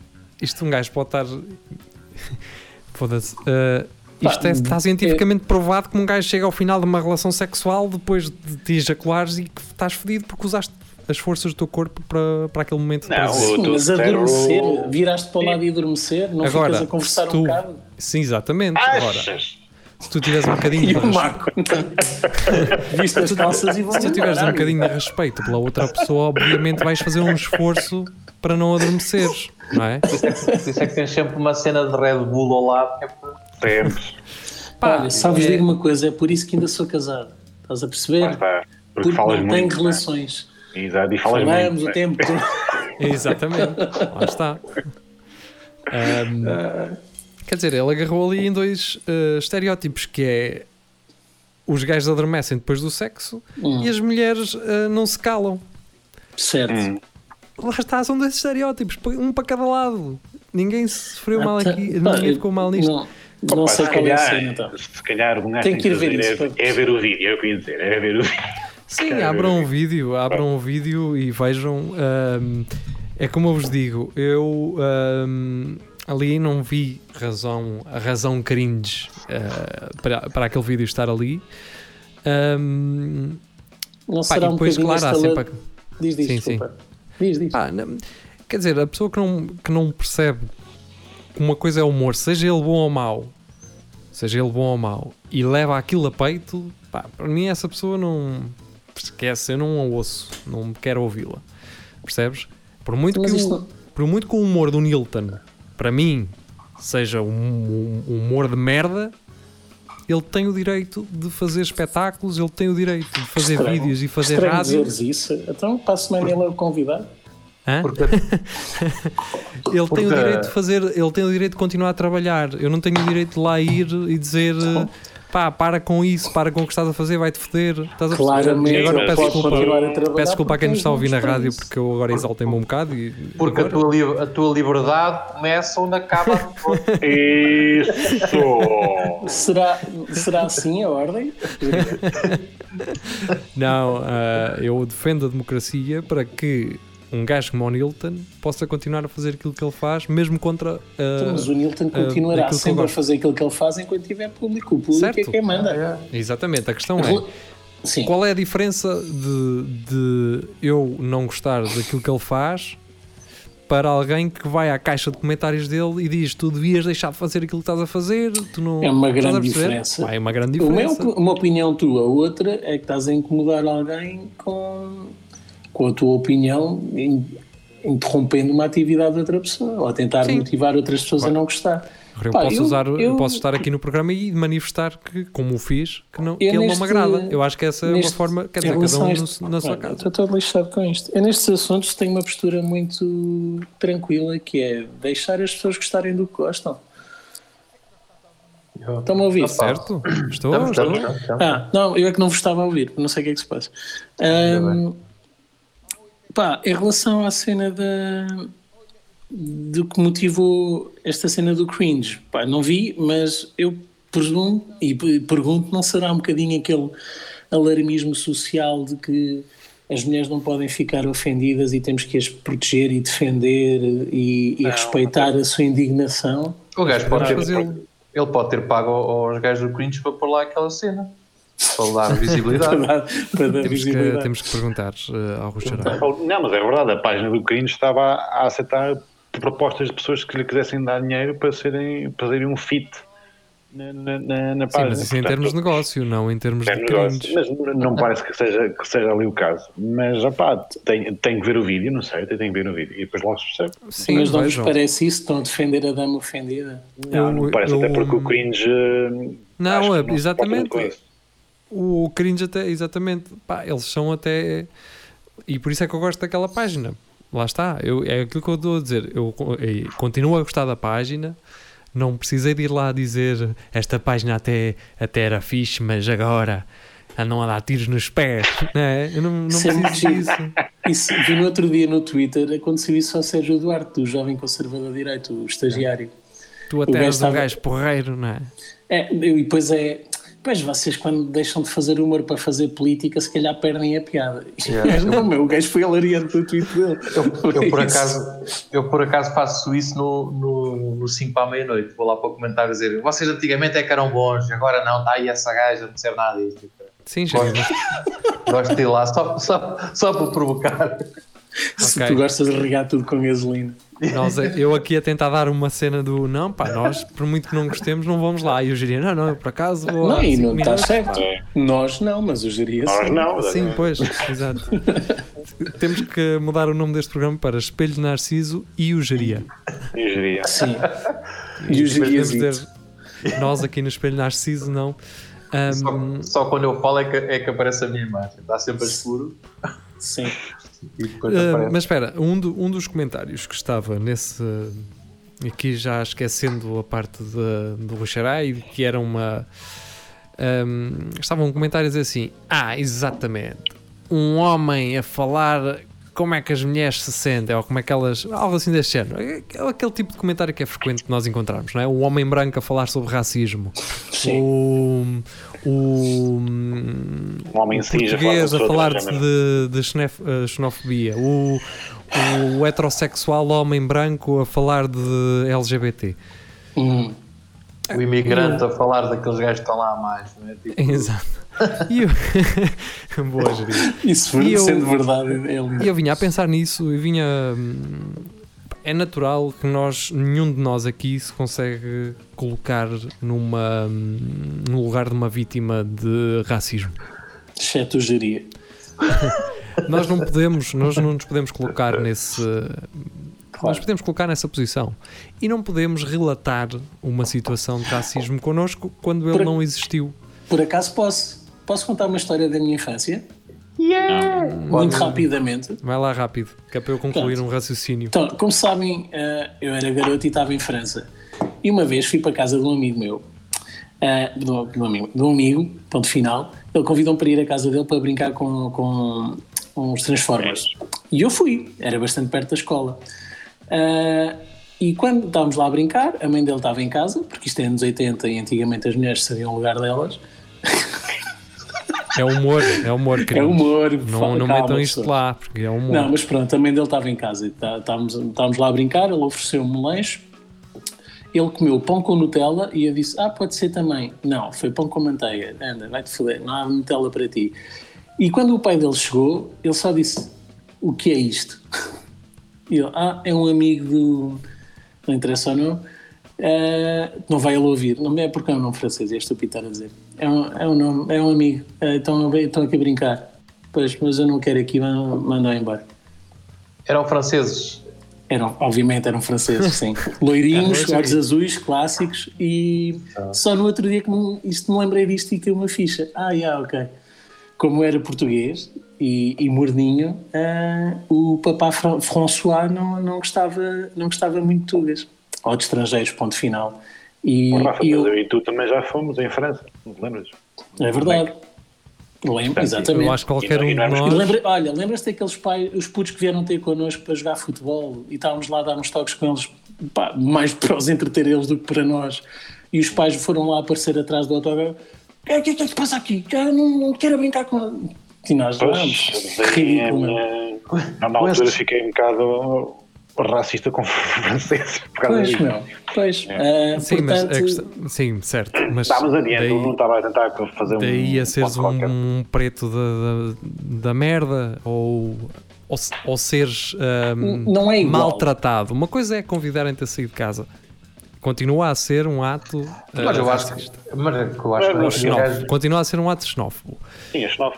isto um gajo pode estar. Foda-se. Uh, isto é- está cientificamente provado que um gajo chega ao final de uma relação sexual depois de te ejaculares e que estás fedido porque usaste as forças do teu corpo para, para aquele momento de Não, prazer. o- Sim, mas adormecer, viraste para o lado e adormecer, não Agora, ficas a conversar tu- um bocado. Sim, exatamente. Agora, Achas? se tu tiveres um bocadinho E de o res- Marco. Viste as calças e se tu tiveres um bocadinho de respeito pela outra pessoa, obviamente vais fazer um esforço para não adormeceres, não é? Por isso é que- isso é que tens sempre uma cena de Red Bull ao lado. que é para- Sempre. Pá, Olha, sabes, é- digo uma coisa, é por isso que ainda sou casado. Estás a perceber? Porque Porque falas não tenho é? relações. Exato, e falas Falamos muito. o tempo todo. Exatamente, lá está. Ahm, quer dizer, ele agarrou ali em dois eh, estereótipos que é os gajos adormecem depois do sexo Hum. e as mulheres eh, não se calam. Certo. Hum. Lá está, são dois estereótipos, um para cada lado. Ninguém se sofreu mal Até- aqui, pá, ninguém ficou mal nisto. Não, não Pá, sei se qual é a calhar, cena então. Se calhar o gajo Tem que ir ver isso, é, pá. é ver o vídeo, é o que eu ia dizer, é ver o vídeo. Sim, Quero abram ver. um vídeo, abram um vídeo e vejam. ahm, é como eu vos digo, eu ahm, ali não vi razão, a razão cringe ah, para, para aquele vídeo estar ali. Ahm, Não pá, será e um depois, bocadinho claro, há sempre. a- Diz, diz, Sim, desculpa. Diz, diz. pá, não- quer dizer, a pessoa que não, que não percebe que uma coisa é humor, seja ele bom ou mau, seja ele bom ou mau, e leva aquilo a peito, pá, para mim essa pessoa não esquece, eu não a ouço, não quero ouvi-la. Percebes? Por muito, Mas que isto o, por muito que o humor do Nilton, para mim, seja um, um- um humor de merda, ele tem o direito de fazer espetáculos, ele tem o direito de fazer Estranho. vídeos e fazer Estranho rádio. dizeres isso. Então, para a semana ele é o convidado. Hã? Porque Ele tem o Porque- direito de fazer, ele tem o direito de continuar a trabalhar. Eu não tenho o direito de lá ir e dizer eh, pá, para com isso, para com o que estás a fazer, vai-te foder. Estás a? Claramente E agora peço desculpa, continuar a trabalhar peço desculpa a quem nos está a ouvir na rádio porque eu agora exaltei-me um bocado e porque a agora- tua, li- a tua liberdade começa onde acaba a tua. Isso! Será, será assim a ordem? Não, ah, eu defendo a democracia para que um gajo como o Nilton possa continuar a fazer aquilo que ele faz, mesmo contra. ah, Então, Mas o Nilton ah, continuará eu sempre a fazer aquilo que ele faz enquanto tiver público. O público é Certo. quem manda. Exatamente, a questão é. Sim. Qual é a diferença de, de eu não gostar daquilo que ele faz para alguém que vai à caixa de comentários dele e diz tu devias deixar de fazer aquilo que estás a fazer? Tu não, É uma grande diferença. Pá, é uma grande Uma, é diferença. op- uma opinião tua, outra é que estás a incomodar alguém com, com a tua opinião, in- interrompendo uma atividade de outra pessoa ou a tentar Sim. motivar outras pessoas a não gostar. Eu, Pá, posso eu- usar, eu posso estar aqui no programa e manifestar que, como o fiz, que, não, que ele não neste- me agrada. Eu acho que essa é uma neste- forma, quer dizer, cada um este- na sua casa. Estou todo lixado com isto. Eu nestes assuntos tenho uma postura muito tranquila que é deixar as pessoas gostarem do que gostam. Estão-me a ouvir? Opa. Certo? Estou, Estamos, estou. estamos, estamos. Ah, não, eu é que não vos estava a ouvir, não sei o que é que se passa. Ahm, pá, em relação à cena da do que motivou esta cena do cringe, pá, não vi, mas eu presumo e pergunto, não será um bocadinho aquele alarmismo social de que as mulheres não podem ficar ofendidas e temos que as proteger e defender e, e Não, respeitar a sua indignação? O gajo pode fazê-lo. ele pode ter pago aos gajos do Cringe para pôr lá aquela cena. Para dar para visibilidade. dar, para dar Temos que, visibilidade. temos que perguntar eh, ao Rui Xará. Não, mas é verdade, a página do Cringe estava a, a aceitar propostas de pessoas que lhe quisessem dar dinheiro para, serem, para fazerem um fit na, na, na, na Sim, página. mas isso em termos de negócio, não em termos é de negócio. Mas não- parece que seja, que seja ali o caso. Mas, opá, tem, tem que ver o vídeo, não sei, tem que ver o vídeo. E depois logo se percebe. Sim, mas não vos parece isso? Estão a defender a dama ofendida? Não, Eu- não parece eu- até porque o Cringe... eh, Não, que é- não exatamente. O cringe até, exatamente, pá, eles são até. E por isso é que eu gosto daquela página. Lá está, eu, é aquilo que eu estou a dizer. Eu eh, continuo a gostar da página. Não precisei de ir lá dizer esta página até, até era fixe, mas agora andam a dar tiros nos pés. Não é? Eu não, não é preciso disso. Isso, vi no outro dia no Twitter, aconteceu isso ao Sérgio Duarte, do jovem conservador direito, o estagiário. Tu até gajo és um estava- gajo porreiro, não é? É, e depois é. Pois vocês, quando deixam de fazer humor para fazer política, se calhar perdem a piada. Yeah. Não, meu, o gajo foi hilariante no tweet dele. Eu, eu, por acaso, eu por acaso faço isso no, no, no 5 para a meia-noite. Vou lá para o comentário dizer vocês antigamente é que eram bons, agora não, está aí essa gaja, não percebe nada disto. Sim, já. Gosto de ir lá só, só, só para provocar. Se tu gostas de regar tudo com gasolina. Nós, eu aqui a tentar dar uma cena do não, pá, nós, por muito que não gostemos, não vamos lá. E eu diria, não, não, eu por acaso vou. Não, e não está certo. É. Nós não, mas eu geria Nós não. Sim, pois, exato. Temos que mudar o nome deste programa para Espelho de Narciso e o Geria. Eu diria. Sim. E o Depois podemos geria dizer, nós aqui no Espelho Narciso, não. Ahm, Só, só quando eu falo é que, é que aparece a minha imagem. Está sempre a escuro. Sim. Aparece. mas espera, um, do- um dos comentários que estava nesse. Aqui já esquecendo a parte de- do Ruxarai, que era uma. ahm, estava um comentário a dizer assim: Ah, exatamente. Um homem a falar como é que as mulheres se sentem, ou como é que elas. Algo assim deste género. É Aquele tipo de comentário que é frequente que nós encontramos, não é? O homem branco a falar sobre racismo. Sim. O. O. Um homem o a falar português a falar outro de, de xenef- eh, xenofobia, o, o heterossexual homem branco a falar de LGBT. Hum. O imigrante a falar daqueles gajos que estão lá a mais, não é? Tipo, Exato. E eu... Boa, Jeria. Isso E eu- sendo verdade, é. E eu vinha a pensar nisso e vinha. hum, É natural que nós, nenhum de nós aqui se consegue colocar numa, hum, no lugar de uma vítima de racismo. Exceto o geria. Nós não podemos, nós não nos podemos colocar nesse. Nós Claro. podemos colocar nessa posição e não podemos relatar uma situação de racismo connosco quando ele Por- não existiu. Por acaso posso, posso contar uma história da minha infância? Muito Pode- rapidamente. Vai lá rápido, que é para eu concluir um raciocínio. Então, como sabem, eh, eu era garoto e estava em França. E uma vez fui para a casa de um amigo meu, eh, de, um, de um amigo, de um amigo, ponto final. Ele convidou-me para ir à casa dele para brincar com, com uns Transformers. E eu fui, era bastante perto da escola. Eh, e quando estávamos lá a brincar, a mãe dele estava em casa, porque isto é anos 80 e antigamente as mulheres sabiam o lugar delas. É humor, é humor, É queridos. humor, Não, calma, não metam isto lá, porque é humor. Não, mas pronto, a mãe dele estava em casa. e tá- Estávamos, estávamos lá a brincar, ele ofereceu-me um lanche. Ele comeu pão com Nutella e eu disse: Ah, pode ser também. Não, foi pão com manteiga. Anda, vai-te foder, não há Nutella para ti. E quando o pai dele chegou, ele só disse: O que é isto? E ele: Ah, é um amigo do. Não interessa ou não. eh, não vai ele ouvir. Não é porque é um nome francês, é estúpido estar a dizer. É um, é um nome, é um amigo. Eh, estão, estão aqui a brincar. Pois, mas eu não quero aqui, mandam embora. Eram franceses. Eram, obviamente eram franceses, sim. Loirinhos, olhos azuis, clássicos e só no outro dia que me, isto me lembrei disto e caiu uma ficha. Ah, yeah, ok. Como era português e, e morninho, ah, o papá Fran- François não, não, gostava, não gostava muito de tugas. Ou de estrangeiros, ponto final. E, Rafa, e eu, eu e tu também já fomos em França, não te lembras? é verdade. Lembro, exatamente. Eu acho que qualquer um de nós. Lembra- olha, lembras-te daqueles pais, os putos que vieram ter connosco para jogar futebol e estávamos lá a dar uns toques com eles, pá, mais para os entreter eles do que para nós. E os pais foram lá aparecer atrás do autógrafo. O que é que é que se passa aqui? Já não, não quero brincar com. E nós, Pois, Ridículo. minha... Na altura estes- fiquei um bocado racista com franceses por causa Pois, disso. meu. Pois. ah, Sim, mas portanto, a questão- sim, certo. Mas Estávamos adiante, daí, eu não estava a tentar fazer um. daí a seres um, um preto da, da, da merda ou, ou, ou seres ahm, Não é igual. maltratado. Uma coisa é convidarem-te a sair de casa. Continua a ser um ato. Mas ah, eu acho que. Mas é eu acho Mas que Xenófobo. gajos- Continua a ser um ato xenófobo. Sim, as nove.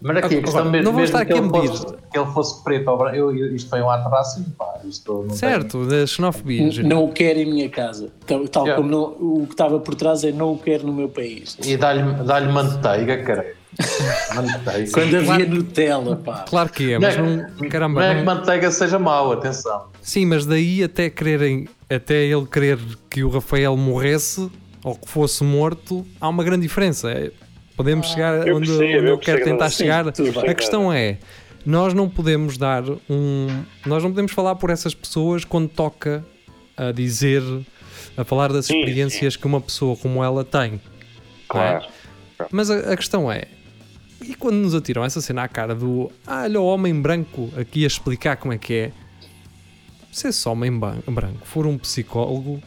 Mas aqui a questão Agora, mesmo, não vamos mesmo estar que, aqui a medir. fosse, que ele fosse preto ou branco, eu, eu- isto foi um ato racismo, pá, isto não Certo, da xenofobia. Jeria. não o quero em minha casa. Tal, tal Yeah. como não- o que estava por trás é não o quero no meu país. E dá-lhe dá manteiga, cara. manteiga. Quando havia Nutella, pá. Claro que é, Não mas é, não. Caramba, não é não- que manteiga seja mau, atenção. Sim, mas daí até quererem, até ele querer que o Rafael morresse ou que fosse morto, há uma grande diferença. É, Podemos chegar eu onde, percebo, onde eu eu quero tentar Sim, chegar. A questão é, nós não podemos dar um, nós não podemos falar por essas pessoas quando toca a dizer, a falar das Sim, experiências que uma pessoa como ela tem. Claro. Mas a, a questão é, e quando nos atiram essa cena à cara do ah, olha o homem branco aqui a explicar como é que é, se esse homem branco for um psicólogo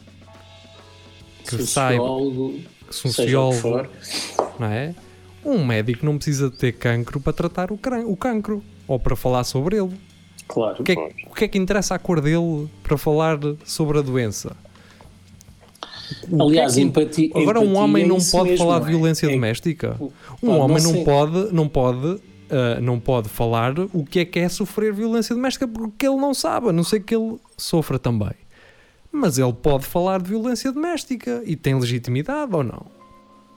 que saiba, Sociólogo, o que sociólogo, não é? Um médico não precisa ter cancro para tratar o, o cancro ou para falar sobre ele. Claro. O que, é, que- o que é que interessa à cor dele para falar sobre a doença? O Aliás, que é que- empatia. Agora um empatia homem é não pode mesmo, falar não de é? violência É- doméstica. Um não homem não sei. pode, não pode, ah, não pode falar o que é que é sofrer violência doméstica porque ele não sabe, a não sei que ele sofra também. Mas ele pode falar de violência doméstica e tem legitimidade ou não?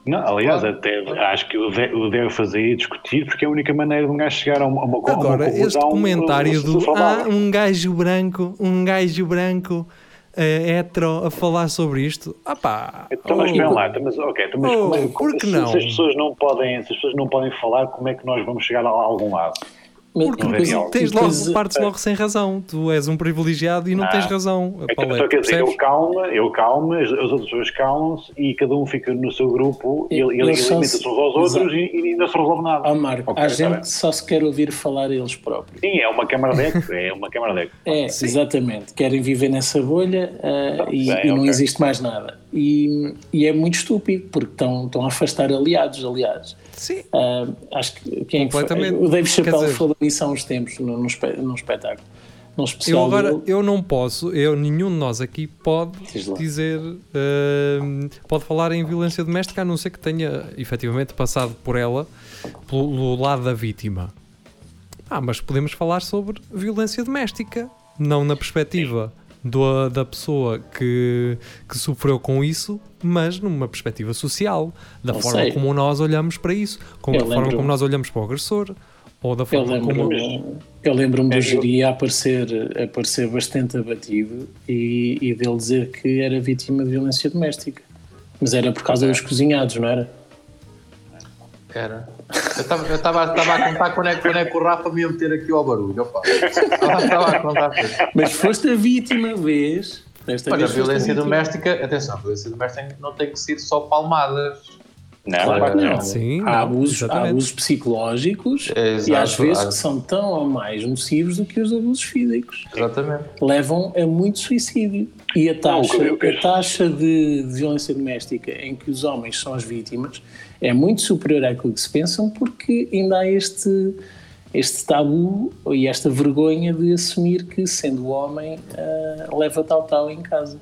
Não, aliás, até acho que o de- o deve fazer e discutir, porque é a única maneira de um gajo chegar a uma, a uma, a uma Agora, este comentário uh, do ah, um gajo branco, um gajo branco eh, hetero a falar sobre isto. Ah pá, Então, mas oh, vem lá, mas, ok, então, mas Oh, como é- por que se, não? se as pessoas não podem, se as pessoas não podem falar, como é que nós vamos chegar a algum lado? Porque Não depois- é tens logo, partes logo sem razão. Tu és um privilegiado e não Ah. tens razão. Então, Paulo, só quer dizer, eu calmo, eu calmo, as, as outras pessoas calam-se e cada um fica no seu grupo e Eles só alimenta-se se- uns aos outros Exato. e, e ainda se resolve nada. Ah, Marco, Ok, há tá gente bem. que só se quer ouvir falar eles próprios. Sim, é uma câmara de eco, é uma câmara de eco. É, exatamente. Querem viver nessa bolha ah, e, bem, e não ok. existe mais nada. E, e é muito estúpido, porque estão, estão a afastar aliados, aliás. Sim. Ah, acho que quem é que foi? O Dave Quer Chappelle dizer- falou isso há uns tempos num, num, espe- num espetáculo. Num Eu agora, dele. eu não posso, eu, nenhum de nós aqui pode dizer, hum, pode falar em violência doméstica a não ser que tenha efetivamente passado por ela pelo, pelo lado da vítima. Ah, mas podemos falar sobre violência doméstica, não na perspectiva do- da pessoa que, que sofreu com isso, mas numa perspectiva social, da Não forma sei. como nós olhamos para isso, como, Eu da forma lembro- como nós olhamos para o agressor, ou da Eu forma como. eu lembro-me do É, Jiri a aparecer, a aparecer bastante abatido e, e dele dizer que era vítima de violência doméstica. Mas era por causa dos cozinhados, não era? Era. Eu estava eu estava- estava a contar quando é, que- quando é que o Rafa me ia meter aqui ao barulho. Opa. Estava, a contar. Mas foste a vítima vez. Desta Mas a violência vítima. doméstica, atenção, a violência doméstica não tem que ser só palmadas. Não, Claro claro que não. Sim, há, não, abusos, há abusos psicológicos É, e às vezes Há- que são tão ou mais nocivos do que os abusos físicos. Exatamente. Levam a muito suicídio. E a taxa, Não, a taxa de, de violência doméstica em que os homens são as vítimas é muito superior àquilo que se pensam porque ainda há este, este tabu e esta vergonha de assumir que, sendo homem, ah, leva tal tal em casa.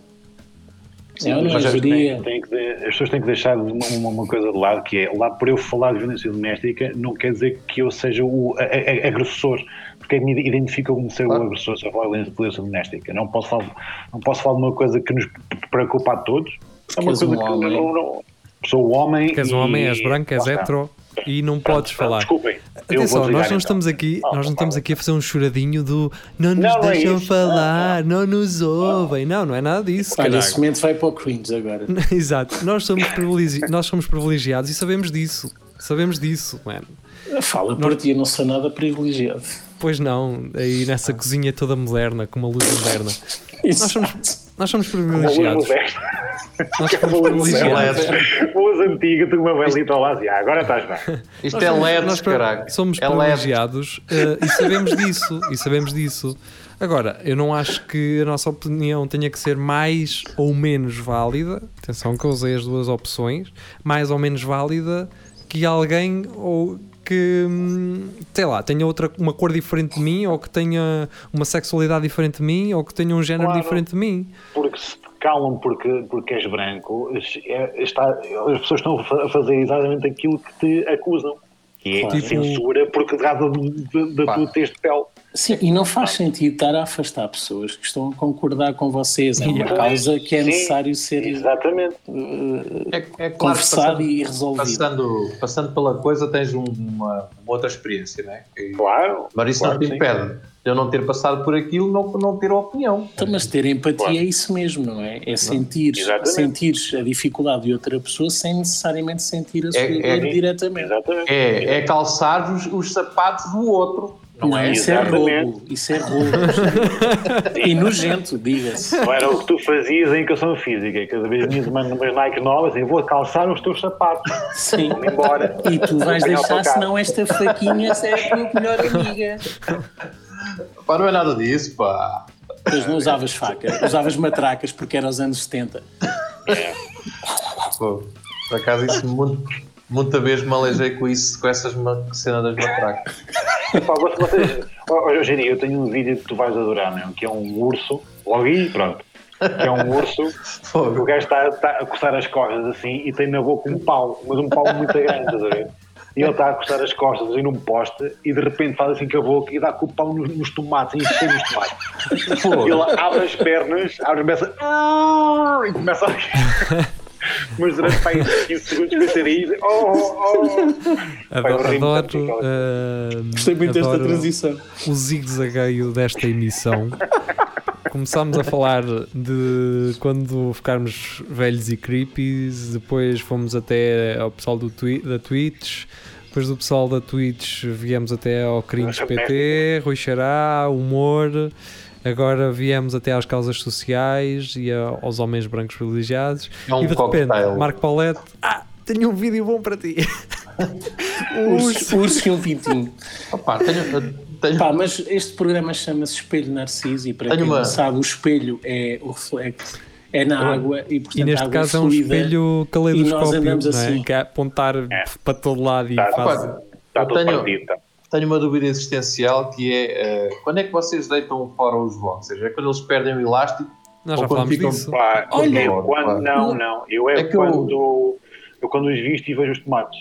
é ou não, mas já geria? Tem que as pessoas têm que deixar uma, uma- coisa de lado, que é, lá por eu falar de violência doméstica, não quer dizer que eu seja o a- a- a- agressor, porque me identifica como ser Claro. o agressor se eu falar de violência- doméstica. Não posso, falar, não posso falar de uma coisa que nos preocupa a todos. É uma coisa um que homem. não, não- sou um homem. Que és um e- homem, és branco, és hetero e não Pronto, podes pronto, falar. Desculpem. eu Atenção, vou nós não então. estamos aqui, nós não estamos aqui a fazer um choradinho do não nos Não, não é deixam falar, não nos ouvem. Não, não é nada disso. Olha, esse momento vai para o cringe agora. Exato, nós somos, privilegi- nós somos privilegiados e sabemos disso. Sabemos disso, mano. Fala por ti, eu não sou nada privilegiado. Pois não, aí nessa cozinha toda moderna, com uma luz moderna. Isso. Nós somos, nós somos privilegiados. Nós somos privilegiados. moderna. Uma luz antiga, tu uma lá assim, ah, agora estás bem. Isto Nós é somos- LED, nós caralho. somos é privilegiados eh, e sabemos disso. E sabemos disso. Agora, eu não acho que a nossa opinião tenha que ser mais ou menos válida. Atenção que eu usei as duas opções. Mais ou menos válida que alguém ou que, hum, sei lá, tenha outra, uma cor diferente de mim, ou que tenha uma sexualidade diferente de mim, ou que tenha um género Claro. diferente de mim. Porque se te calam porque, porque és branco, é- está, as pessoas estão a fa- a fazer exatamente aquilo que te acusam. Que é Claro. Tipo- censura porque causa da- tua teste de pele. Sim, e não faz sentido estar a afastar pessoas que estão a concordar com vocês. É uma causa que é Sim, necessário ser Exatamente. É, é claro conversado passando, e resolvido. passando, passando pela coisa tens um- uma, uma outra experiência, não é? E- Claro. Mas isso claro não te impede de eu não ter passado por aquilo, não, não ter opinião. Então, mas ter empatia Claro. é isso mesmo, não é? É sentir, sentir a dificuldade de outra pessoa sem necessariamente sentir a sua É- é- diretamente. Exatamente. É, é calçar os, os sapatos do outro, não, Não, é? isso é roubo. Isso é roubo. e nojento, diga-se. Não era o que tu fazias em educação física. Cada vez me mando umas Nike novas e vou calçar os teus sapatos. Sim. Vou embora. E tu vais deixar, senão esta faquinha é a tua melhor amiga. Pá, não é nada disso, pá. Pois não usavas faca, usavas matracas porque era os anos 70. Pô, por acaso isso muito, muita vez me aleijei com isso, com essas cena das matracas. Pá, vocês- eu tenho um vídeo que tu vais adorar, meu, que é um urso, logo aí, pronto, que é um urso, o gajo está, está a coçar as costas assim e tem na boca um pau, mas um pau muito grande, estás a ver? E ele está a coçar as costas assim num poste e de repente faz assim com a boca e dá com o pau nos, nos tomates, e enche nos tomates. Fogo. E ele abre as pernas, abre as pernas e começa a... mas durante para aí 15 segundos pensei aí, oh, oh, oh. Adoro, tanto adoro, ah, Gostei muito desta transição. o zigue-zagueio desta emissão. Começámos a falar de quando ficarmos velhos e creepies, depois fomos até ao pessoal do twi da Twitch, depois do pessoal da Twitch viemos até ao Cringe PT, Rui Xará, Humor, agora viemos até às causas sociais e a- aos homens brancos privilegiados É um e de repente, cocktail. Marco Paulette, ah, tenho um vídeo bom para ti. Urso, urso e um pintinho. Opa, tenho, tenho, Pá, mas este programa chama-se Espelho Narciso e para Tenho quem uma- não sabe, o espelho é o reflexo, é na água e portanto E neste água caso é um fluida. espelho e nós caleidoscópio, andamos é? assim. que é apontar para todo lado e Tá, faz... Está eu tudo tenho- partido. Tá. Tenho uma dúvida existencial que é eh, quando é que vocês deitam fora os boxers? É quando eles perdem o elástico? Nós já Ou quando ficam- disso. Pá, Olha, eu quando, pá. não, não. Eu é, É que eu- quando eu quando os visto e vejo os tomates.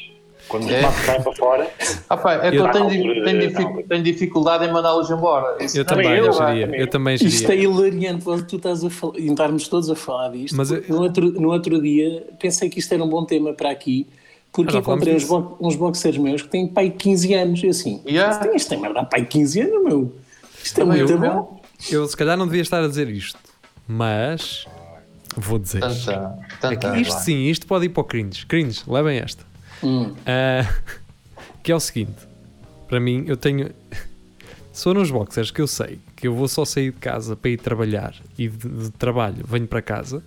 Quando os É. tomates saem para fora, Ah, pá, é que Eu- eu, tenho, tenho, não. dificu- tenho dificuldade em mandá-los embora. Isso Eu também também, eu, eu, geria. também Eu também Isto é hilariante, tu estás a falar, e estarmos todos a falar disto. Mas eu- no, outro, no outro dia pensei que isto era um bom tema para aqui, porque encontrei uns, bo uns boxers meus que têm pai 15 anos. E assim, Yeah. isto, isto tem merda pai 15 anos, meu. Isto é Também muito eu- bom. Eu se calhar não devia estar a dizer isto, mas vou dizer. Tanta, É tanta, isto vá. sim, isto pode ir para o cringe. Cringe, levem esta. Hum. Ah, que é o seguinte: para mim, eu tenho. Sou nos boxers que eu sei que eu vou só sair de casa para ir trabalhar e de, de trabalho venho para casa.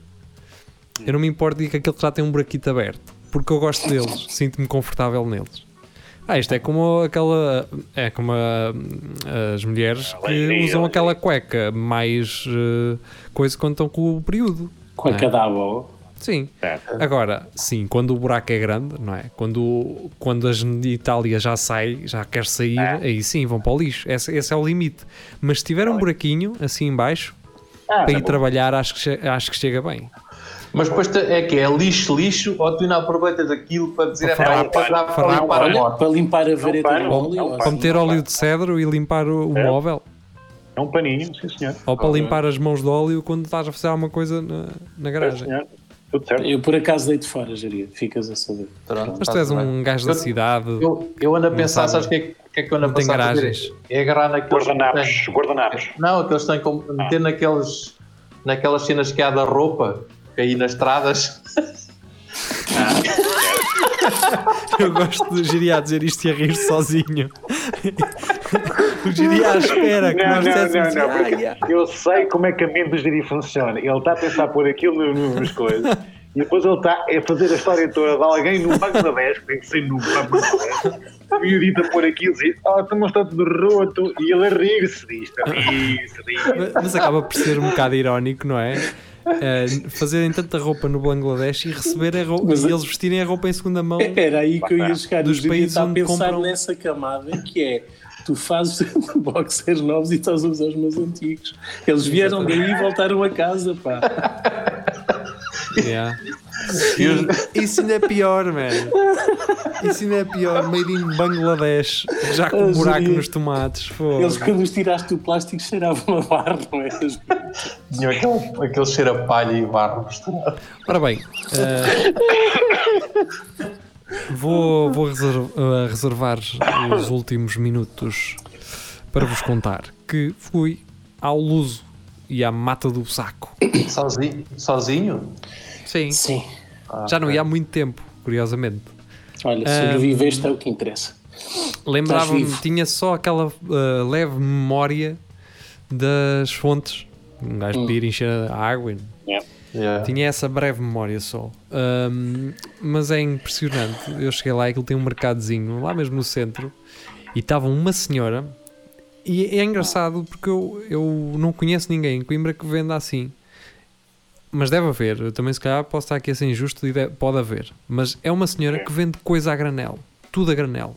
Eu não me importo de que aquele já tem um buraquito aberto, porque eu gosto deles, sinto-me confortável neles. Ah, isto é como aquela. É como a- as mulheres que Lingerie, usam aquela cueca mais eh, coisa quando estão com o período. Com a não é? cadava. Sim. certo. Agora, sim, quando o buraco é grande, não é? Quando, quando a genitália já sai, já quer sair, aí sim, vão para o lixo. Esse, esse é o limite. Mas se tiver um buraquinho assim em baixo, Ah, para ir tá bom. trabalhar, acho que, acho que chega bem. Mas depois é que é lixo, lixo, ou tu ainda aproveitas aquilo para dizer é Para para, para, limpar a moto. para limpar a vareta do não, óleo. não. Para assim. meter óleo de cedro e limpar o, o É. móvel. É um paninho, sim senhor. Ou para limpar as mãos de óleo quando estás a fazer alguma coisa na, na Sim, garagem. senhor. Tudo certo. Eu por acaso deito fora, Jaria. Ficas a saber. Pronto, Mas tu és um gajo da cidade, Eu, eu ando a Não pensar, sabe. sabes o que, é, que- é que eu ando a não tem pensar? a fazer? garagens. É agarrar naqueles. Guardanapos, guardanapos. Não, aqueles têm como meter naqueles, naquelas cenas que há da roupa, que aí nas estradas. Eu gosto do Giri a dizer isto e a rir sozinho. o Giri à espera que Não, nós não, não, não, assim, porque "Ah, yeah." eu sei como é que a mente do Jiri funciona. Ele está a pensar pôr aquilo nas coisas e depois ele está a fazer a história toda de alguém no Bangladesh, que tem que ser no Bangladesh, e o dito a pôr aquilo e dizer, oh, estamos está tudo roto, e ele a rir-se disto, a rir-se. Mas- Mas acaba por ser um bocado irónico, não é? Eh, fazerem tanta roupa no Bangladesh e receberem a roupa, Mas- e eles vestirem a roupa em segunda mão. Era aí que eu ia chegar. Dos Dos países está a onde pensar compram- nessa camada que é tu fazes boxers novos e estás a usar os meus antigos. Eles vieram daí e voltaram a casa, pá. Yeah. Isso ainda é pior, man. Isso ainda é pior. Made in Bangladesh, já com um Ah, buraco seria- nos tomates. Fogo. Eles quando os tiraste do plástico cheiravam a barro, não é? Tinha aquele, aquele cheiro a palha e barro misturado. Ora bem, eh, vou, vou reserv- eh, reservar os últimos minutos para vos contar que fui ao Luso e à Mata do Saco. Sozinho? Sozinho? Sim. Sim. Ah, Já não ia há muito tempo, curiosamente. Olha, sobreviveste é o que interessa. Lembrava-me, tinha só aquela eh, leve memória das fontes. Um gajo podia ir encher a água. e- Yeah. Tinha essa breve memória só. Ahm, mas é impressionante. Eu cheguei lá e aquilo tem um mercadozinho lá mesmo no centro e estava uma senhora. E é engraçado porque eu, eu não conheço ninguém em Coimbra que venda assim. Mas deve haver. Eu também, se calhar, posso estar aqui a ser injusto e de- pode haver. Mas é uma senhora que vende coisa a granel. Tudo a granel.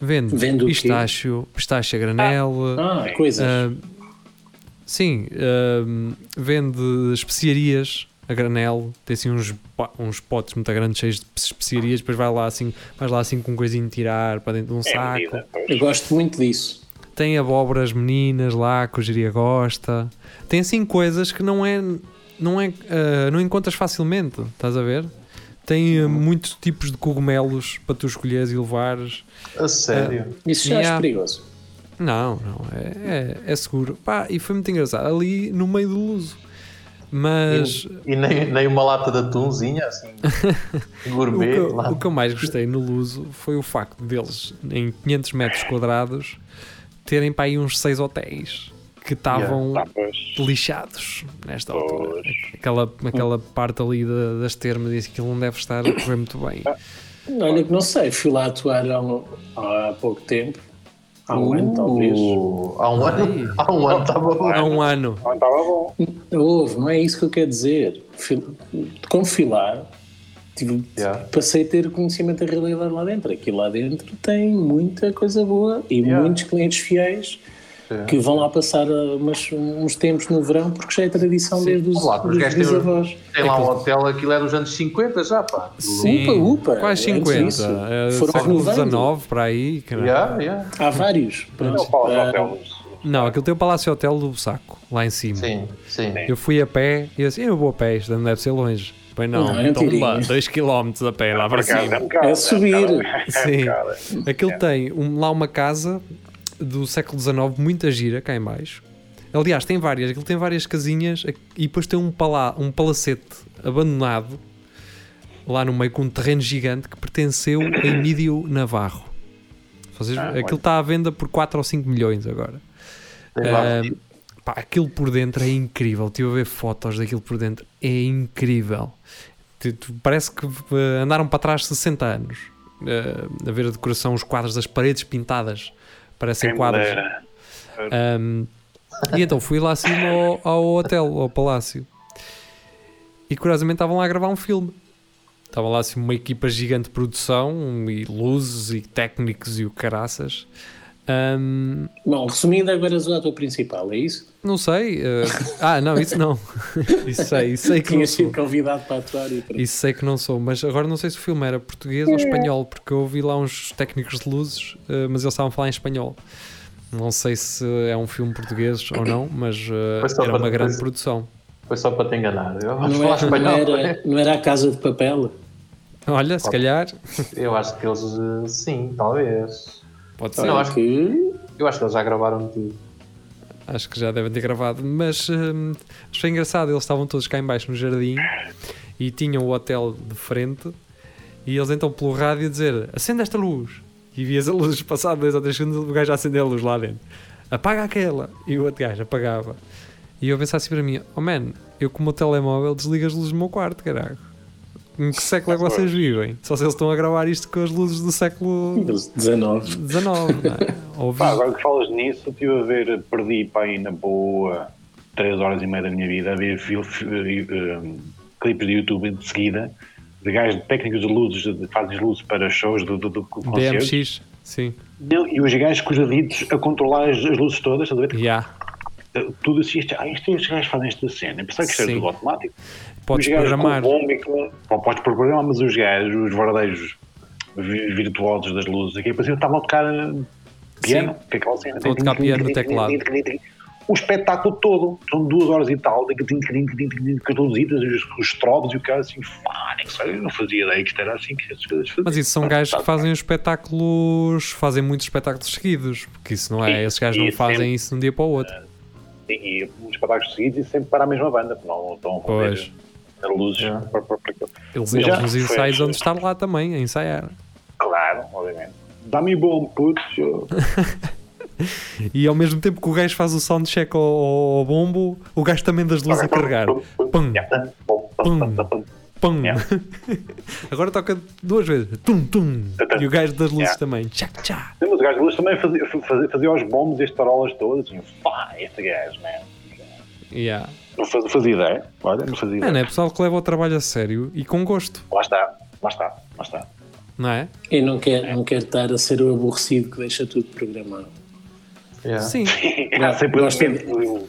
Vende, Vende pistacho, pistache a granel. Ah, coisas. ah, sim, ah, vende especiarias a granel. Tem assim uns, uns potes muito grandes cheios de especiarias. Depois vai lá assim, vais lá assim com um coisinho de tirar para dentro de um É saco. medida. Eu gosto muito disso. Tem abóboras meninas lá que o Geria gosta. Tem assim coisas que não é. Não, é, ah, não encontras facilmente, estás a ver? Tem ah, muitos tipos de cogumelos para tu escolheres e levares. A sério. Isso já é perigoso. Não, não, é, é, é seguro. Pá, e foi muito engraçado. Ali no meio do luso. Mas E nem, nem uma lata de atunzinha, assim, o, gourmet. que, eu- lá. o que eu mais gostei no luso foi o facto deles, em 500 metros quadrados, terem para aí uns 6 hotéis que estavam Tá, pois. lixados nesta altura. Pois. Aquela, aquela parte ali da- das termas disse que aquilo não deve estar a correr muito bem. Olha que não sei, fui lá atuar há, um- há pouco tempo. Há um ano, talvez. Uh, Há um ano, há um ano estava bom. Há um ano. Estava bom. Houve, não é isso que eu quero dizer. Como fui lá, tive- Yeah. passei a ter conhecimento da realidade lá dentro. Aqui lá dentro tem muita coisa boa e Yeah. muitos clientes fiéis. Que vão lá passar uh, umas- uns tempos no verão porque já é tradição desde os, Lá, os dos têm, bisavós. tem lá um hotel, aquilo é dos anos 50 já, pá. Sim, Upa, upa, quase antes 50. disso, É, foram século renovando. XIX, para aí. Yeah, yeah. Há vários. Pronto. hotel. Não, aquilo tem o Palácio Hotel do Saco, lá em cima. Sim, sim. Eu fui a pé e eu assim, eu vou a pé, isto não deve ser longe. Pois não, Não, é então tirinho. 2km a pé lá para cima. É subir. Sim. Aquilo tem um- lá uma casa do século XIX, muita gira, cá em baixo. Aliás, tem várias, aquilo tem várias casinhas e depois tem um, pala um palacete abandonado lá no meio com um terreno gigante que pertenceu a Emílio Navarro. Vocês, Ah, aquilo está à venda por 4 ou 5 milhões agora. Ahm, pá, aquilo por dentro é incrível. Estive a ver fotos daquilo por dentro. É incrível. Parece que eh, andaram para trás 60 anos. Eh, a ver a decoração, os quadros das paredes pintadas. Parecem Quem quadros. Ahm, e então fui lá acima ao, ao hotel, ao palácio. E curiosamente estavam lá a gravar um filme. Estava lá assim uma equipa gigante de produção e luzes e técnicos e o caraças. Ahm, Bom, resumindo, agora és o ator principal, é isso? Não sei. eh, ah, não, isso não. isso sei, isso sei que não Tinha sou. sido convidado para atuar e pronto. Isso sei que não sou, mas agora não sei se o filme era português ou espanhol, porque eu ouvi lá uns técnicos de luzes, eh, mas eles estavam a falar em espanhol. Não sei se é um filme português ou não, mas Foi só era para- uma grande produção. Foi só para te enganar. Eu, Não falar era, não, espanhol. era, não era a Casa de Papel? Olha, se calhar, Eu acho que eles, sim, talvez. pode Não, ser. acho que... Eu acho que eles já gravaram tudo. Acho que já devem ter gravado, mas hum, foi engraçado. Eles estavam todos cá em baixo no jardim e tinham o hotel de frente. E eles então pelo rádio dizer: acende esta luz. E vias a luz, passado 2 ou 3 segundos, o gajo a acender a luz lá dentro. Apaga aquela. E o outro gajo apagava. E eu pensava assim para mim: oh man, eu com o meu telemóvel desligo as luzes do meu quarto, caralho. Em que século é que vocês vivem? Só se eles estão a gravar isto com as luzes do século 19. XIX, é? Vi- agora que falas nisso, eu estive a ver, perdi para aí na boa 3 horas e meia da minha vida a ver eh, um, clipes de YouTube de seguida de gajos de técnicos de luzes, de, fazem luzes para shows do, do, do concertos. DMX, sim. Não, E os gajos com os deditos a controlar as, as luzes todas, estás a ver? Yeah. Tudo assim, isto, ah, isto, estes gajos fazem esta cena. Pensava que isto era tudo automático. Podes programar. Com bomba e com, Bom, podes programar, mas os gajos, os verdadeiros vi- virtuosos das luzes aqui, parecia estavam a tocar eh, piano. Sim. Que é aquela cena. Estão a tocar piano no teclado. O espetáculo todo, são duas horas e tal, com as luzitas, os, os strobes e o cara assim, eu não fazia ideia que isto era assim que essas coisas faziam. Mas isso são gajos que fazem os espetáculos, fazem muitos espetáculos seguidos, porque isso não é, esses gajos não e fazem isso de um dia para o outro. E, e os espetáculos seguidos e sempre para a mesma banda, porque não estão a Pois. Fazer luzes. É. para- para- para- Eles, Mas eles já nos ensaios vão estar lá também a ensaiar. Claro, obviamente. Dá-me bom, puto. E ao mesmo tempo que o gajo faz o soundcheck ao, ao bombo, o gajo também das luzes a carregar. Pum. Pum, pum. Agora toca duas vezes. Tum, tum. E o gajo das luzes Yeah. também. Tchá, tchá. Mas o gajo de luz também fazia, fazia, fazia os bombos e as tarolas todas. Assim, pá, este gajo, man. Yeah. Não faz- fazia ideia. Olha, não fazia ideia. Mano, é pessoal que leva o trabalho a sério e com gosto, Lá está, lá está, lá está. não é? E não quer, não quer estar a ser o aborrecido que deixa tudo programado. Yeah. Sim. Há sempre Gosta sim. Go-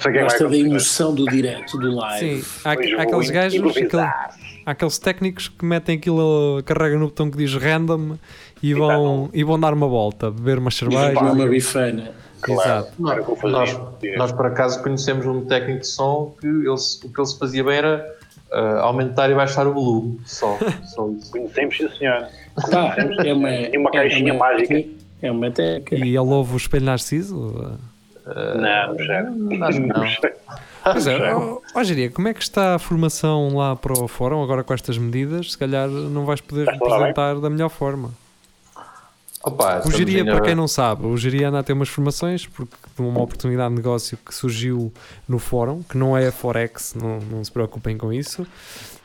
Sei quem Gosta da emoção do direto, do live. Sim. Há, há aqueles gajos, aquele- há aqueles técnicos que metem aquilo, carregam no botão que diz random e vão, e vão dar uma volta, beber umas E vai cervejas. uma bifana. Exato. Era o que eu fazia. Nós, nós, por acaso, conhecemos um técnico de som que ele, o que ele se fazia bem era ah, aumentar e baixar o volume. Só, só isso. Conhecemos, sim, senhor. Pá, é uma, E uma caixinha é uma, mágica. É uma técnica. E ele ouve o espelho Narciso? Não, não percebe. Acho que não. Pois é, ó ó, como é que está a formação lá para o fórum agora com estas medidas? Se calhar não vais poder representar da melhor forma. Opa, O Geria, para quem não sabe, o Geria anda a ter umas formações porque de uma oportunidade de negócio que surgiu no fórum, que não é Forex, não, não se preocupem com isso.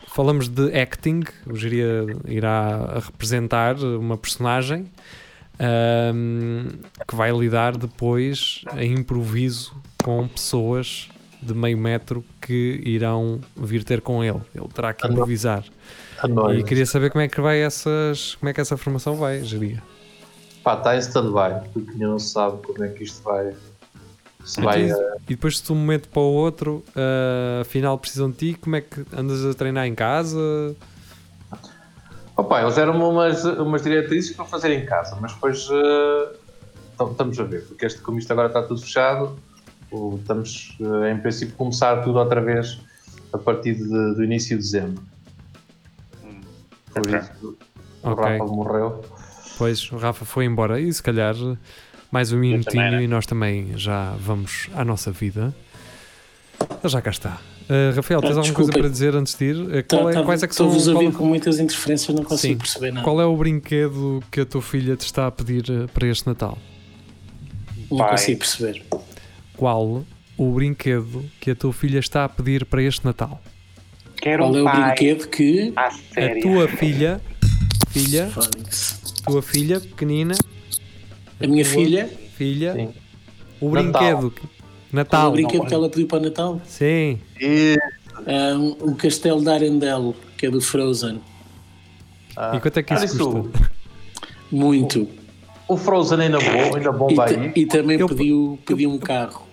Falamos de acting, o Geria irá representar uma personagem ahm, que vai lidar depois a improviso com pessoas de meio metro que irão vir ter com ele. Ele terá que improvisar. a. E queria saber como é que vai essas, como é que essa formação vai, Geria. Pá, está em stand-by, porque não se sabe como é que isto vai. Se vai Então, ah, E depois, de um momento para o outro, ah, afinal precisam de ti, como é que andas a treinar em casa? Opa, eles deram-me umas, umas diretrizes para fazer em casa, mas depois eh, tam- estamos a ver, porque este, como isto agora está tudo fechado, estamos eh, em princípio começar tudo outra vez a partir de- do início de dezembro. Por Ok. isso, o Ok. Rafa morreu. Pois, o Rafa foi embora e se calhar mais um minutinho né? e nós também já vamos à nossa vida. Já cá está. Ah, Rafael, tens Ah, alguma coisa para dizer antes de ir? Ah, Qual é, quais é que são Estou-vos a qual, ouvir com muitas interferências, não consigo Sim. perceber nada. qual é o brinquedo que a tua filha te está a pedir ah, para este Natal? Não Pai. consigo perceber. Qual o brinquedo que a tua filha está a pedir para este Natal? Quero Qual é um o pai brinquedo que. A tua filha, filha, Fónix. Tua filha pequenina, A minha filha, filha, Sim. o brinquedo. Natal. o brinquedo que ela pediu para o Natal? Sim. E, Um, o Castelo de Arendelle, que é do Frozen. ah, E quanto é que isso custa? Muito. O Frozen ainda bom, ainda E, ta- aí. e também Eu- pediu, pediu um carro.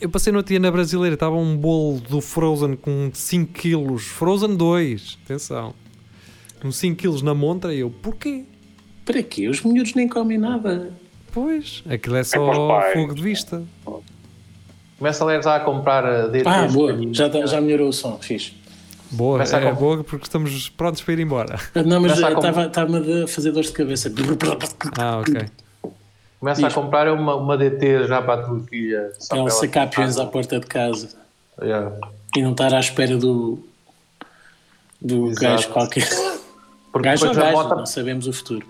Eu passei no outro dia na brasileira, estava um bolo do Frozen com 5 kg. Frozen 2, atenção. Com 5 kg na montra e eu, porquê? Para quê? Os miúdos nem comem nada. Pois, aquilo é os só pais. fogo de vista. Começa a ler já a comprar a DTs. Ah, boa. Já, tá- já melhorou o som. Fixe. Boa, Começa a é com- boa porque estamos prontos para ir embora. Ah, Não, mas a estava-me a fazer dores de cabeça. Ah, ok. Começa a comprar uma, uma DT já para a Ela para ela- sacar peões à porta de casa Yeah. e não estar à espera do, do Exato. gajo qualquer. Porque Gajo ou depois a, gajo, moto, não sabemos o futuro.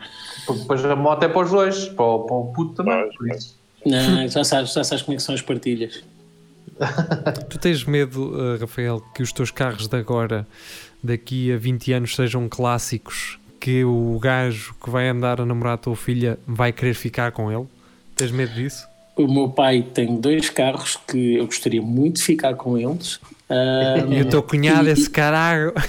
porque depois a moto é para os dois, para o, para o puto também. Isso. Não, já, sabes, já sabes como é que são as partilhas. Tu tens medo, uh, Rafael, que os teus carros de agora, daqui a 20 anos, sejam clássicos? Que o gajo que vai andar a namorar a tua filha vai querer ficar com ele? Tens medo disso? O meu pai tem dois carros que eu gostaria muito de ficar com eles. Ah, E o teu cunhado, e- esse caralho.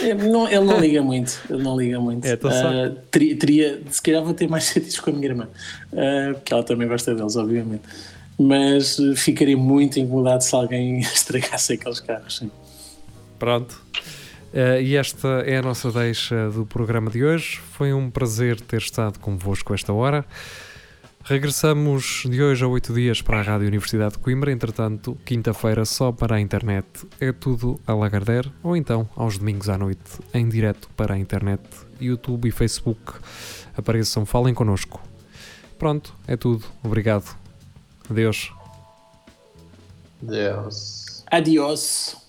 É, não- ele não liga muito, ele não liga muito. É, só- Ah, teria, teria- se calhar vou ter mais sentidos com a minha irmã, ah, porque ela também gosta deles, obviamente. Mas ficaria muito incomodado se alguém estragasse aqueles carros. sim. Pronto. Eh, e esta é a nossa deixa do programa de hoje. Foi um prazer ter estado convosco esta hora. Regressamos de hoje a oito dias para a Rádio Universidade de Coimbra. Entretanto, quinta-feira só para a internet é tudo a Lagardère, ou então aos domingos à noite em direto para a internet, YouTube e Facebook. Apareçam, falem connosco. Pronto, é tudo. Obrigado. Adeus. Deus. Adiós.